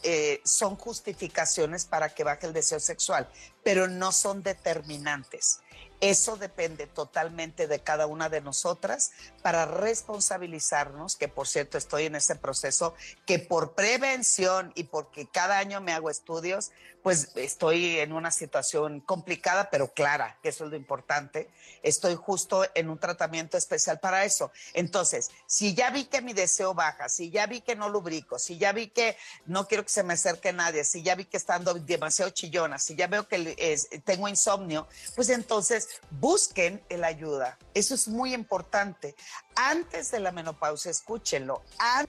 eh, son justificaciones para que baje el deseo sexual, pero no son determinantes. Eso depende totalmente de cada una de nosotras para responsabilizarnos, que por cierto estoy en ese proceso, que por prevención y porque cada año me hago estudios, pues estoy en una situación complicada, pero clara, que eso es lo importante. Estoy justo en un tratamiento especial para eso. Entonces, si ya vi que mi deseo baja, si ya vi que no lubrico, si ya vi que no quiero que se me acerque nadie, si ya vi que estando demasiado chillona, si ya veo que tengo insomnio, pues entonces busquen la ayuda. Eso es muy importante. Antes de la menopausia, escúchenlo.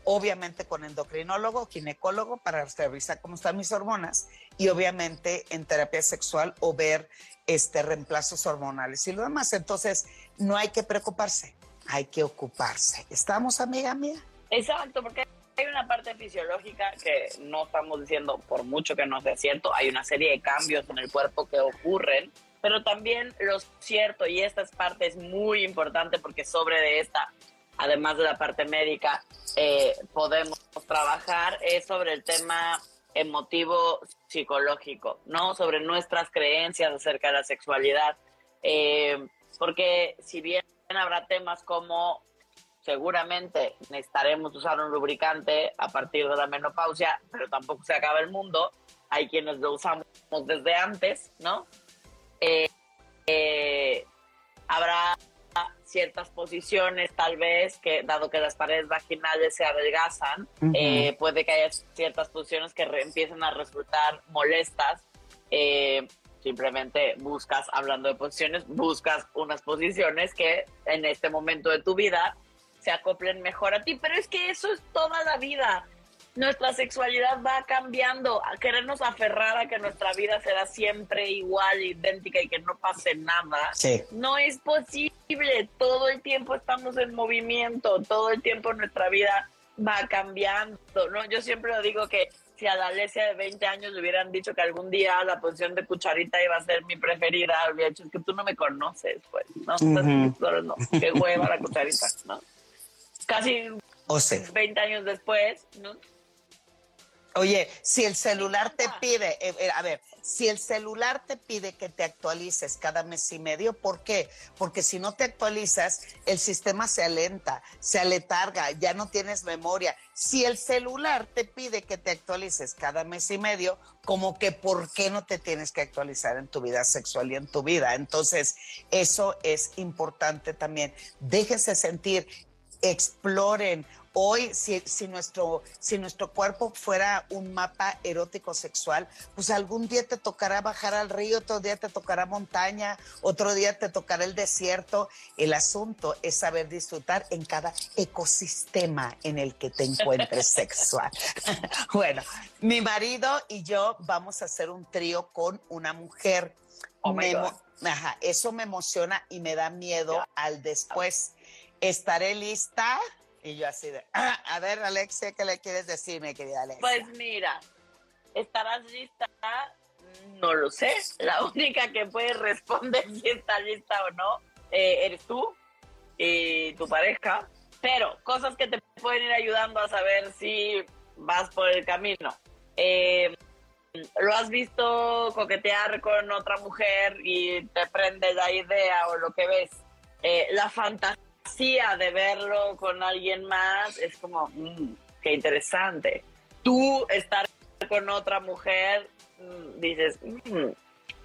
obviamente con endocrinólogo, ginecólogo para revisar cómo están mis hormonas y obviamente en terapia sexual o ver este reemplazos hormonales y lo demás. Entonces, no hay que preocuparse, hay que ocuparse. ¿Estamos, amiga mía? Exacto, porque hay una parte fisiológica que no estamos diciendo por mucho que no sea cierto, hay una serie de cambios en el cuerpo que ocurren, pero también lo cierto, y esta parte es muy importante porque sobre de esta, además de la parte médica, eh, podemos trabajar, es sobre el tema emotivo psicológico, ¿no? Sobre nuestras creencias acerca de la sexualidad. Eh, porque si bien habrá temas como seguramente necesitaremos usar un lubricante a partir de la menopausia, pero tampoco se acaba el mundo. Hay quienes lo usamos desde antes, ¿no? Eh, eh, habrá ciertas posiciones, tal vez, que dado que las paredes vaginales se adelgazan, eh, puede que haya ciertas posiciones que empiecen a resultar molestas. simplemente buscas, hablando de posiciones, buscas unas posiciones que en este momento de tu vida se acoplen mejor a ti. Pero es que eso es toda la vida. Nuestra sexualidad va cambiando, a querernos aferrar a que nuestra vida será siempre igual, idéntica y que no pase nada. No es posible. Todo el tiempo estamos en movimiento, todo el tiempo nuestra vida va cambiando. ¿no? Yo siempre lo digo que si a la Alesia de 20 años le hubieran dicho que algún día la posición de cucharita iba a ser mi preferida, habría dicho, es que tú no me conoces, pues, ¿no? no, qué hueva la cucharita, ¿no? casi o 20 años después, ¿no? Oye, si el celular te pide, eh, eh, a ver, si el celular te pide que te actualices cada mes y medio, ¿por qué? Porque si no te actualizas, el sistema se alenta, se aletarga, ya no tienes memoria. Si el celular te pide que te actualices cada mes y medio, como que ¿por qué no te tienes que actualizar en tu vida sexual y en tu vida? Entonces, eso es importante también. Déjese sentir exploren. Hoy, si, si, nuestro, si nuestro cuerpo fuera un mapa erótico sexual, pues algún día te tocará bajar al río, otro día te tocará montaña, otro día te tocará el desierto. El asunto es saber disfrutar en cada ecosistema en el que te encuentres sexual. bueno, mi marido y yo vamos a hacer un trío con una mujer. Oh Ajá, eso me emociona y me da miedo al después estaré lista. Y yo así de, ah, a ver, Alexia, ¿qué le quieres decir, mi querida Alexia? Pues mira, estarás lista, no lo sé. La única que puede responder si está lista o no eh, eres tú y tu pareja. Pero cosas que te pueden ir ayudando a saber si vas por el camino. Eh, ¿Lo has visto coquetear con otra mujer y te prende la idea o lo que ves? Eh, la fantasía de verlo con alguien más es como, mm, qué interesante. Tú estar con otra mujer, mm, dices, mm,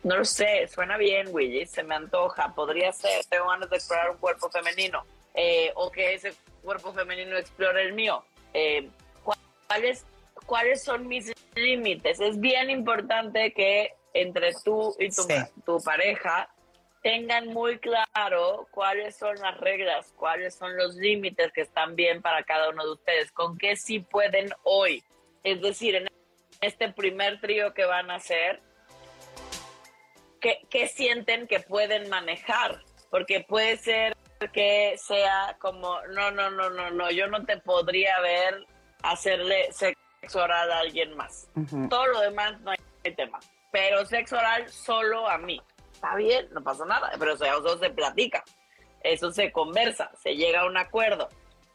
no lo sé, suena bien, Willy, se me antoja, podría ser, tengo ganas de explorar un cuerpo femenino, eh, o que ese cuerpo femenino explore el mío. Eh, ¿cuáles, ¿Cuáles son mis límites? Es bien importante que entre tú y tu, tu pareja tengan muy claro cuáles son las reglas, cuáles son los límites que están bien para cada uno de ustedes, con qué sí pueden hoy. Es decir, en este primer trío que van a hacer, ¿qué, qué sienten que pueden manejar? Porque puede ser que sea como, no, no, no, no, no, yo no te podría ver hacerle sexo oral a alguien más. Todo lo demás no hay tema. Pero sexo oral solo a mí está bien, no pasa nada, pero eso, se platica, eso se conversa, se llega a un acuerdo.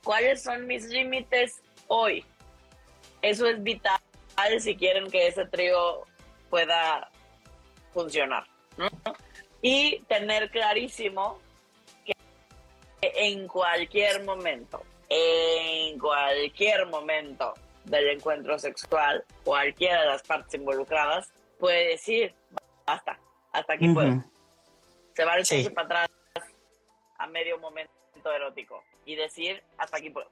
¿Cuáles son mis límites hoy? Eso es vital si quieren que ese trío pueda funcionar. Y tener clarísimo que en cualquier momento, en cualquier momento del encuentro sexual, cualquiera de las partes involucradas puede decir, basta, hasta aquí puedo. Se va el para atrás a medio momento erótico y decir, hasta aquí puedo.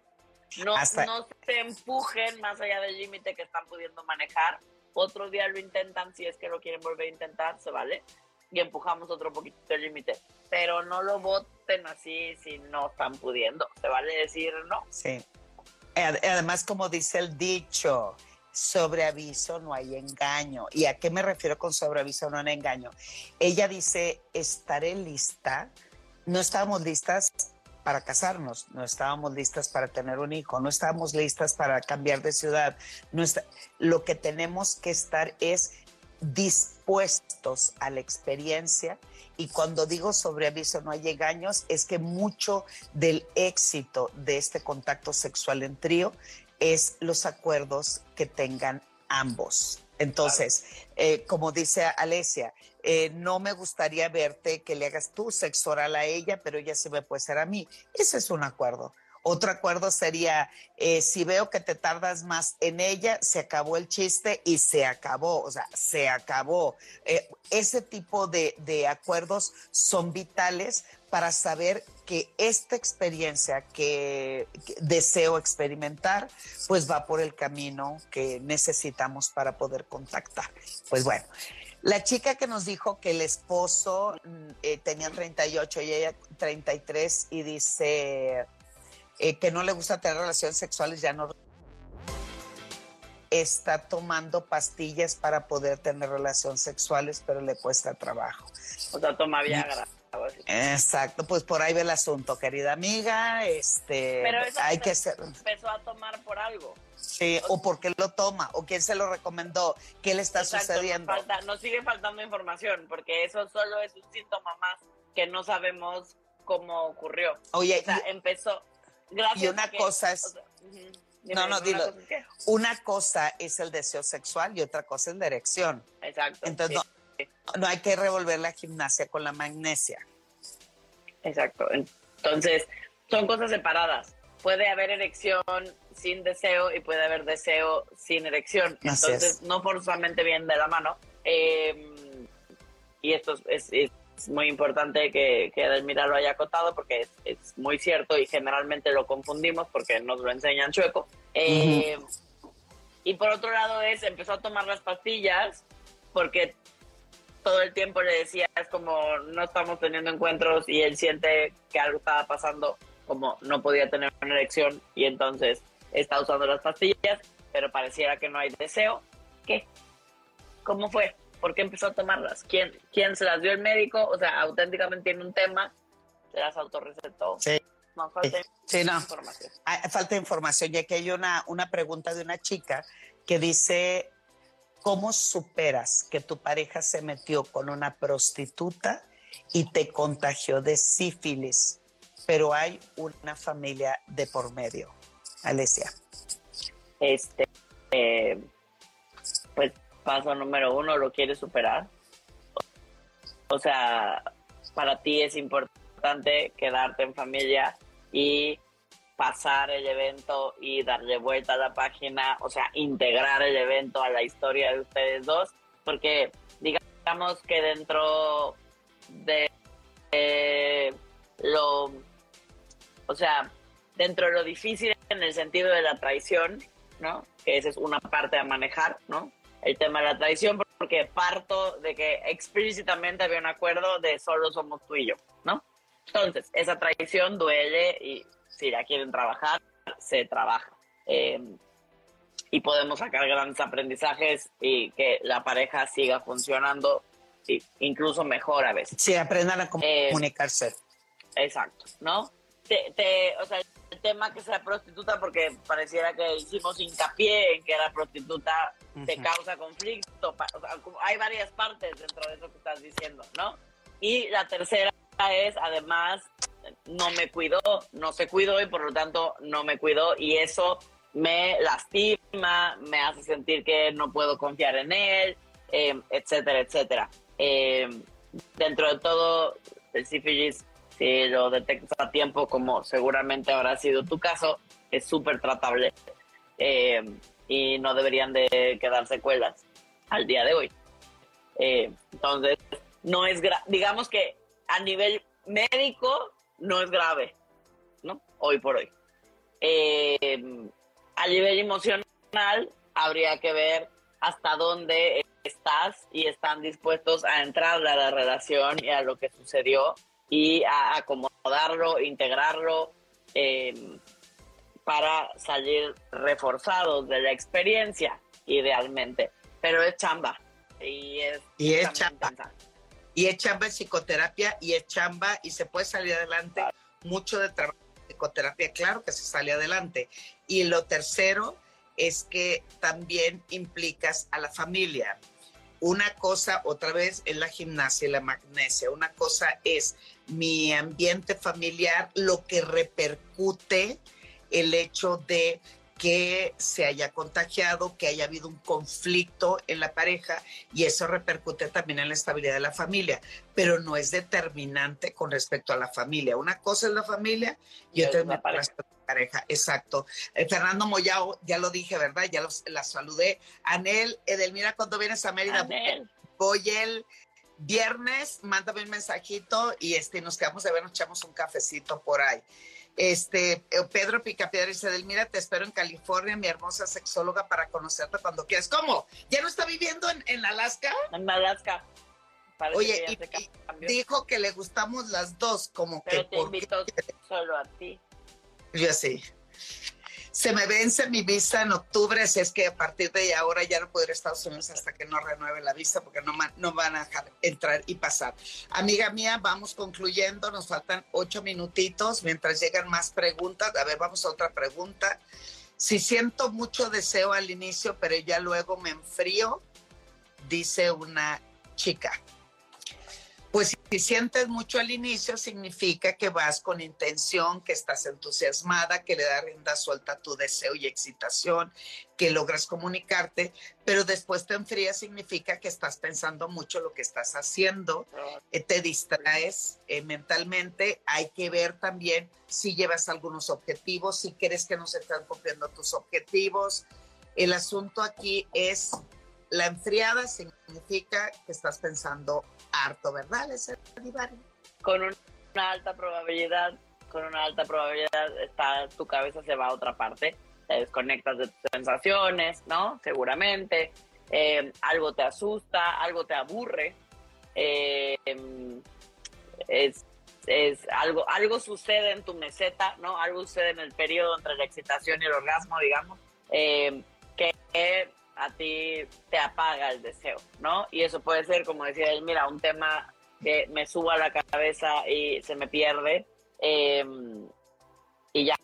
No, no se empujen más allá del límite que están pudiendo manejar. Otro día lo intentan, si es que lo quieren volver a intentar, se vale. Y empujamos otro poquito el límite. Pero no lo voten así si no están pudiendo. Se vale decir no. Sí. Además, como dice el dicho, sobre aviso no hay engaño. ¿Y a qué me refiero con sobre aviso no hay engaño? Ella dice, estaré lista. No estábamos listas para casarnos, no estábamos listas para tener un hijo, no estábamos listas para cambiar de ciudad. Lo que tenemos que estar es dispuestos a la experiencia y cuando digo sobre aviso no hay engaños es que mucho del éxito de este contacto sexual en trío es los acuerdos que tengan ambos. Entonces, eh, como dice Alesia, eh, no me gustaría verte que le hagas tú sexo oral a ella, pero ella sí me puede hacer a mí. Ese es un acuerdo. Otro acuerdo sería, eh, si veo que te tardas más en ella, se acabó el chiste y se acabó, o sea, se acabó. Ese tipo de, acuerdos son vitales para saber que esta experiencia que, deseo experimentar, pues va por el camino que necesitamos para poder contactar. Pues bueno, la chica que nos dijo que el esposo mm, eh, tenía 38 y ella 33 y dice eh, que no le gusta tener relaciones sexuales, ya no está tomando pastillas para poder tener relaciones sexuales, pero le cuesta trabajo. O sea, toma Viagra. Exacto, pues por ahí ve el asunto, querida amiga. Este, pero hay que ser. Empezó a tomar por algo. Sí, o, por qué lo toma, o quién se lo recomendó, qué le está sucediendo. Nos, sigue faltando información, porque eso solo es un síntoma más que no sabemos cómo ocurrió. Oye, o sea, empezó. Gracias y una cosa es. no, no, dilo. Una cosa es el deseo sexual y otra cosa es la erección. Exacto. Entonces, no, no hay que revolver la gimnasia con la magnesia. Exacto. Entonces, son cosas separadas puede haber erección sin deseo y puede haber deseo sin erección. Entonces, no forzosamente bien de la mano. Em, y esto es, muy importante que, que Delmira lo haya acotado porque es, muy cierto y generalmente lo confundimos porque nos lo enseñan chueco. Em, y por otro lado es, empezó a tomar las pastillas porque todo el tiempo le decía, es como no estamos teniendo encuentros y él siente que algo estaba pasando como no podía tener una erección y entonces está usando las pastillas, pero pareciera que no hay deseo. ¿Qué? ¿Cómo fue? ¿Por qué empezó a tomarlas? ¿Quién, quién se las dio el médico? O sea, auténticamente tiene un tema, se las autorrecetó. Sí. No, falta sí, no. información. Ah, falta información. Y aquí hay una, una pregunta de una chica que dice, ¿cómo superas que tu pareja se metió con una prostituta y te contagió de sífilis? pero hay una familia de por medio. Alesia. Este, eh, pues paso número uno, lo quieres superar. O sea, para ti es importante quedarte en familia y pasar el evento y darle vuelta a la página, o sea, integrar el evento a la historia de ustedes dos, porque digamos que dentro de lo o sea, dentro de lo difícil en el sentido de la traición, ¿no? Que esa es una parte a manejar, ¿no? El tema de la traición, porque parto de que explícitamente había un acuerdo de solo somos tú y yo, ¿no? Entonces, esa traición duele y si la quieren trabajar, se trabaja. Em, y podemos sacar grandes aprendizajes y que la pareja siga funcionando incluso mejor a veces. Sí, aprendan a em, comunicarse. exacto, ¿no? te, o sea, el tema que sea prostituta, porque pareciera que hicimos hincapié en que la prostituta te causa conflicto. hay varias partes dentro de eso que estás diciendo, ¿no? Y la tercera es, además, no me cuidó, no se cuidó y por lo tanto no me cuidó y eso me lastima, me hace sentir que no puedo confiar en él, em, etcétera, etcétera. Em, dentro de todo, el sífilis si lo detectas a tiempo, como seguramente habrá sido tu caso, es súper tratable eh, y no deberían de quedar secuelas al día de hoy. Entonces, no es digamos que a nivel médico no es grave, ¿no? Hoy por hoy. Eh, a nivel emocional, habría que ver hasta dónde estás y están dispuestos a entrar a la relación y a lo que sucedió y a acomodarlo, integrarlo eh, para salir reforzados de la experiencia, idealmente. Pero es chamba. Y es, y es chamba. Y es chamba en psicoterapia y es chamba y se puede salir adelante. Mucho de trabajo en psicoterapia, claro que se sale adelante. Y lo tercero es que también implicas a la familia. Una cosa, otra vez, es la gimnasia y la magnesia. Una cosa es mi ambiente familiar, lo que repercute el hecho de que se haya contagiado, que haya habido un conflicto en la pareja y eso repercute también en la estabilidad de la familia, pero no es determinante con respecto a la familia. Una cosa es la familia y, otra es la pareja. pareja. Exacto. Eh, Fernando Moyao, ya lo dije, ¿verdad? Ya la saludé. Anel, Edelmira, cuando vienes a Mérida? Anel. Voy el viernes, mándame un mensajito y este, nos quedamos de ver, nos echamos un cafecito por ahí. Este, eh, Pedro Picapiedra dice, Delmira, te espero en California, mi hermosa sexóloga, para conocerte cuando quieras. ¿Cómo? ¿Ya no está viviendo en, Alaska? En Alaska. Oye, y, dijo que le gustamos las dos, como Pero que... te invito solo a ti. Yo sí se me vence mi visa en octubre, así es que a partir de ahora ya no puedo ir a Estados Unidos hasta que no renueve la visa porque no, no van a dejar entrar y pasar. Amiga mía, vamos concluyendo, nos faltan ocho minutitos mientras llegan más preguntas. A ver, vamos a otra pregunta. Si siento mucho deseo al inicio, pero ya luego me enfrío, dice una chica. Pues si sientes mucho al inicio, significa que vas con intención, que estás entusiasmada, que le da rienda suelta a tu deseo y excitación, que logras comunicarte, pero después te enfrías, significa que estás pensando mucho lo que estás haciendo, eh, te distraes eh, mentalmente. Hay que ver también si llevas algunos objetivos, si crees que no se están cumpliendo tus objetivos. El asunto aquí es la enfriada significa que estás pensando harto, ¿verdad, Con una alta probabilidad, con una alta probabilidad, está, tu cabeza se va a otra parte, te desconectas de tus sensaciones, ¿no? Seguramente. Eh, algo te asusta, algo te aburre. Eh, es, algo, algo sucede en tu meseta, ¿no? Algo sucede en el periodo entre la excitación y el orgasmo, digamos, eh, que a ti te apaga el deseo, ¿no? Y eso puede ser, como decía él, mira, un tema que me suba a la cabeza y se me pierde em, y ya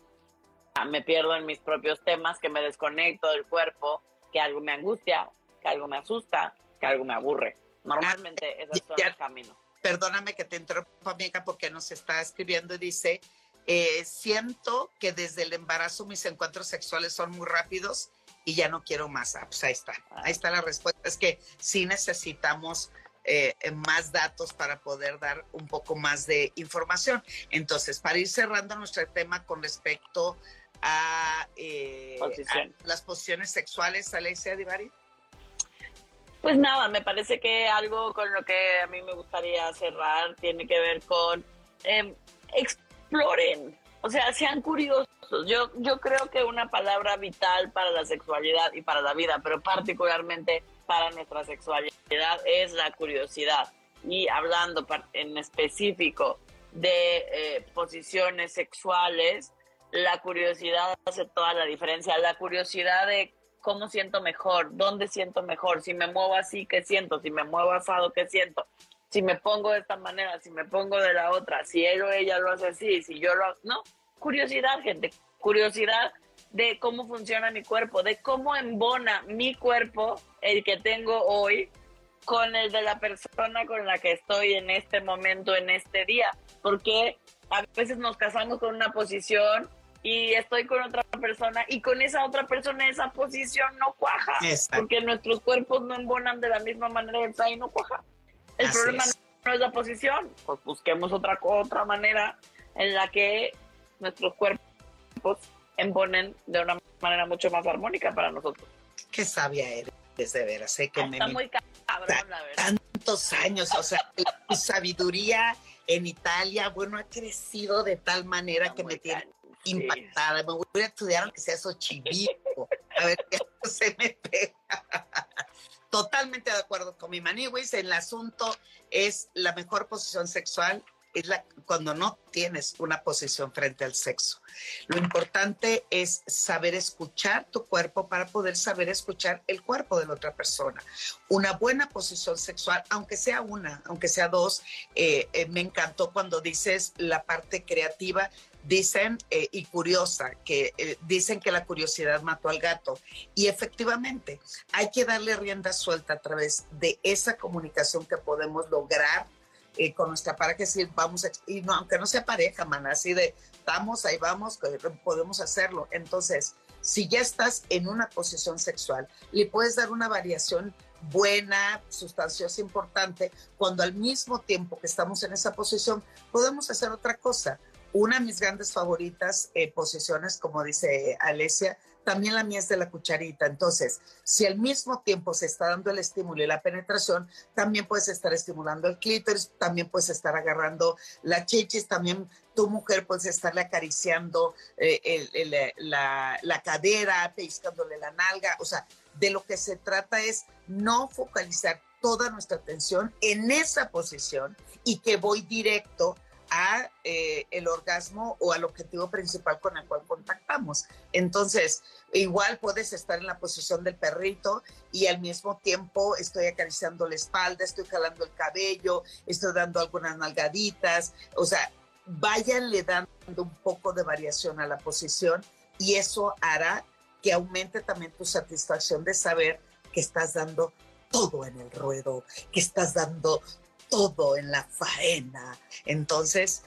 me pierdo en mis propios temas, que me desconecto del cuerpo, que algo me angustia, que algo me asusta, que algo me aburre. Normalmente ah, esos son los caminos. Perdóname que te interrumpa, amiga, porque nos está escribiendo y dice, eh, siento que desde el embarazo mis encuentros sexuales son muy rápidos y ya no quiero más. Ah, pues ahí está, ahí está la respuesta. Es que sí necesitamos eh, más datos para poder dar un poco más de información. Entonces, para ir cerrando nuestro tema con respecto a, eh, las posiciones sexuales, Alexia Divari. Pues nada, me parece que algo con lo que a mí me gustaría cerrar tiene que ver con eh, exploren, o sea, sean curiosos. Yo, yo creo que una palabra vital para la sexualidad y para la vida, pero particularmente para nuestra sexualidad, es la curiosidad. Y hablando en específico de eh, posiciones sexuales, la curiosidad hace toda la diferencia. La curiosidad de cómo siento mejor, dónde siento mejor, si me muevo así, ¿qué siento? Si me muevo asado, ¿qué siento? si me pongo de esta manera, si me pongo de la otra, si él o ella lo hace así, si yo lo no, curiosidad, gente, curiosidad de cómo funciona mi cuerpo, de cómo embona mi cuerpo, el que tengo hoy, con el de la persona con la que estoy en este momento, en este día, porque a veces nos casamos con una posición y estoy con otra persona y con esa otra persona esa posición no cuaja, porque nuestros cuerpos no embonan de la misma manera, y no cuaja. El problema no es la posición, pues busquemos otra, otra manera en la que nuestros cuerpos emponen de una manera mucho más armónica para nosotros. Qué sabia eres, de veras. Sé que Está muy cabrón, la verdad. Tantos años, o sea, tu sabiduría en Italia, bueno, ha crecido de tal manera que me tiene impactada. Me voy a estudiar aunque sea Xochimilco. A ver qué se me pega. Totalmente de acuerdo con mi Maniwis. El asunto es la mejor posición sexual es la, cuando no tienes una posición frente al sexo. Lo importante es saber escuchar tu cuerpo para poder saber escuchar el cuerpo de la otra persona. Una buena posición sexual, aunque sea una, aunque sea dos, eh, eh, me encantó cuando dices la parte creativa. Dicen, eh, y curiosa, que dicen que la curiosidad mató al gato. Y efectivamente, hay que darle rienda suelta a través de esa comunicación que podemos lograr eh, con nuestra pareja, decir, vamos, a, y no, aunque no sea pareja, man, así de, vamos, ahí vamos, podemos hacerlo. Entonces, si ya estás en una posición sexual, le puedes dar una variación buena, sustanciosa, importante, cuando al mismo tiempo que estamos en esa posición, podemos hacer otra cosa. Una de mis grandes favoritas eh, posiciones, como dice Alesia, también la mía es de la cucharita. Entonces, si al mismo tiempo se está dando el estímulo y la penetración, también puedes estar estimulando el clítoris, también puedes estar agarrando la chichis, también tu mujer puedes estarle acariciando eh, la, la cadera, pescándole la nalga. O sea, de lo que se trata es no focalizar toda nuestra atención en esa posición y que voy directo a eh, el orgasmo o al objetivo principal con el cual contactamos. Entonces, igual puedes estar en la posición del perrito y al mismo tiempo estoy acariciando la espalda, estoy jalando el cabello, estoy dando algunas nalgaditas, o sea, váyanle dando un poco de variación a la posición y eso hará que aumente también tu satisfacción de saber que estás dando todo en el ruedo, que estás dando todo en la faena. Entonces,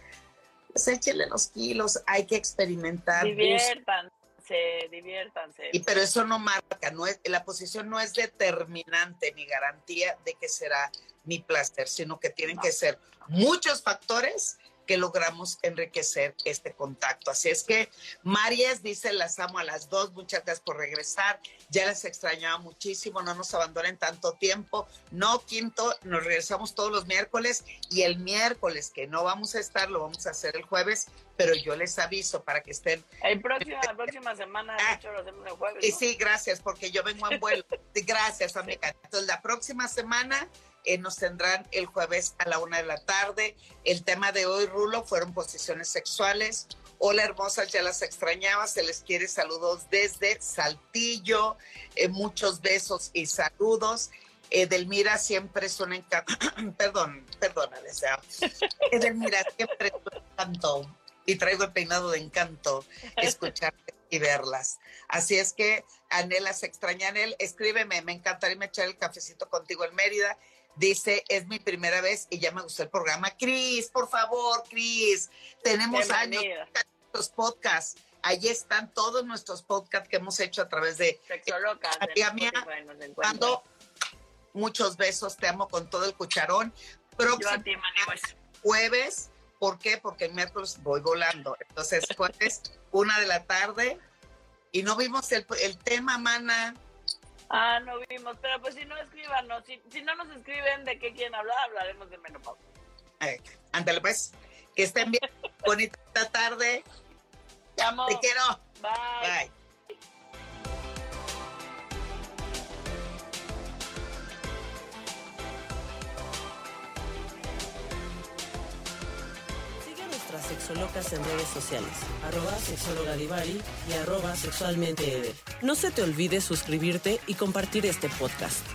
pues échenle los kilos, hay que experimentar. Diviértanse, diviértanse. Y pero eso no marca, no es, la posición no es determinante ni garantía de que será mi placer, sino que tienen que ser muchos factores que logramos enriquecer este contacto. Así es que, Marias dice, las amo a las dos, muchas gracias por regresar, ya les extrañaba muchísimo, no nos abandonen tanto tiempo. No, quinto, nos regresamos todos los miércoles y el miércoles que no vamos a estar, lo vamos a hacer el jueves, pero yo les aviso para que estén. El próximo, la próxima semana, de hecho, lo hacemos el jueves. Y sí, gracias, porque yo vengo en vuelo. gracias, amiga. Entonces, la próxima semana eh, nos tendrán el jueves a la una de la tarde. El tema de hoy, Rulo, fueron posiciones sexuales. Hola hermosas, ya las extrañaba, se les quiere saludos desde Saltillo, eh, muchos besos y saludos. Edelmira siempre es un encanto, perdón, perdona, deseo. Edelmira siempre es un encanto y traigo el peinado de encanto escucharte y verlas. Así es que, Anela, se extraña Anel, escríbeme, me encantaría echar el cafecito contigo en Mérida Dice, es mi primera vez y ya me gustó el programa. Cris, por favor, Cris, tenemos años nuestros podcasts. Allí están todos nuestros podcasts que hemos hecho a través de Sexolocas. mía, dando muchos besos, te amo con todo el cucharón. Próximo jueves, ¿por qué? Porque el miércoles voy volando. Entonces, jueves, una de la tarde. Y no vimos el, el tema, mana. Ah, no vimos, pero pues si no escríbanos, si, si no nos escriben de qué quieren hablar, hablaremos de menopausia. Eh, ándale pues, que estén bien, bonita tarde. Te amo. Te quiero. Bye. Bye. sexolocas en redes sociales, arroba sexologadivari y arroba sexualmente No se te olvide suscribirte y compartir este podcast.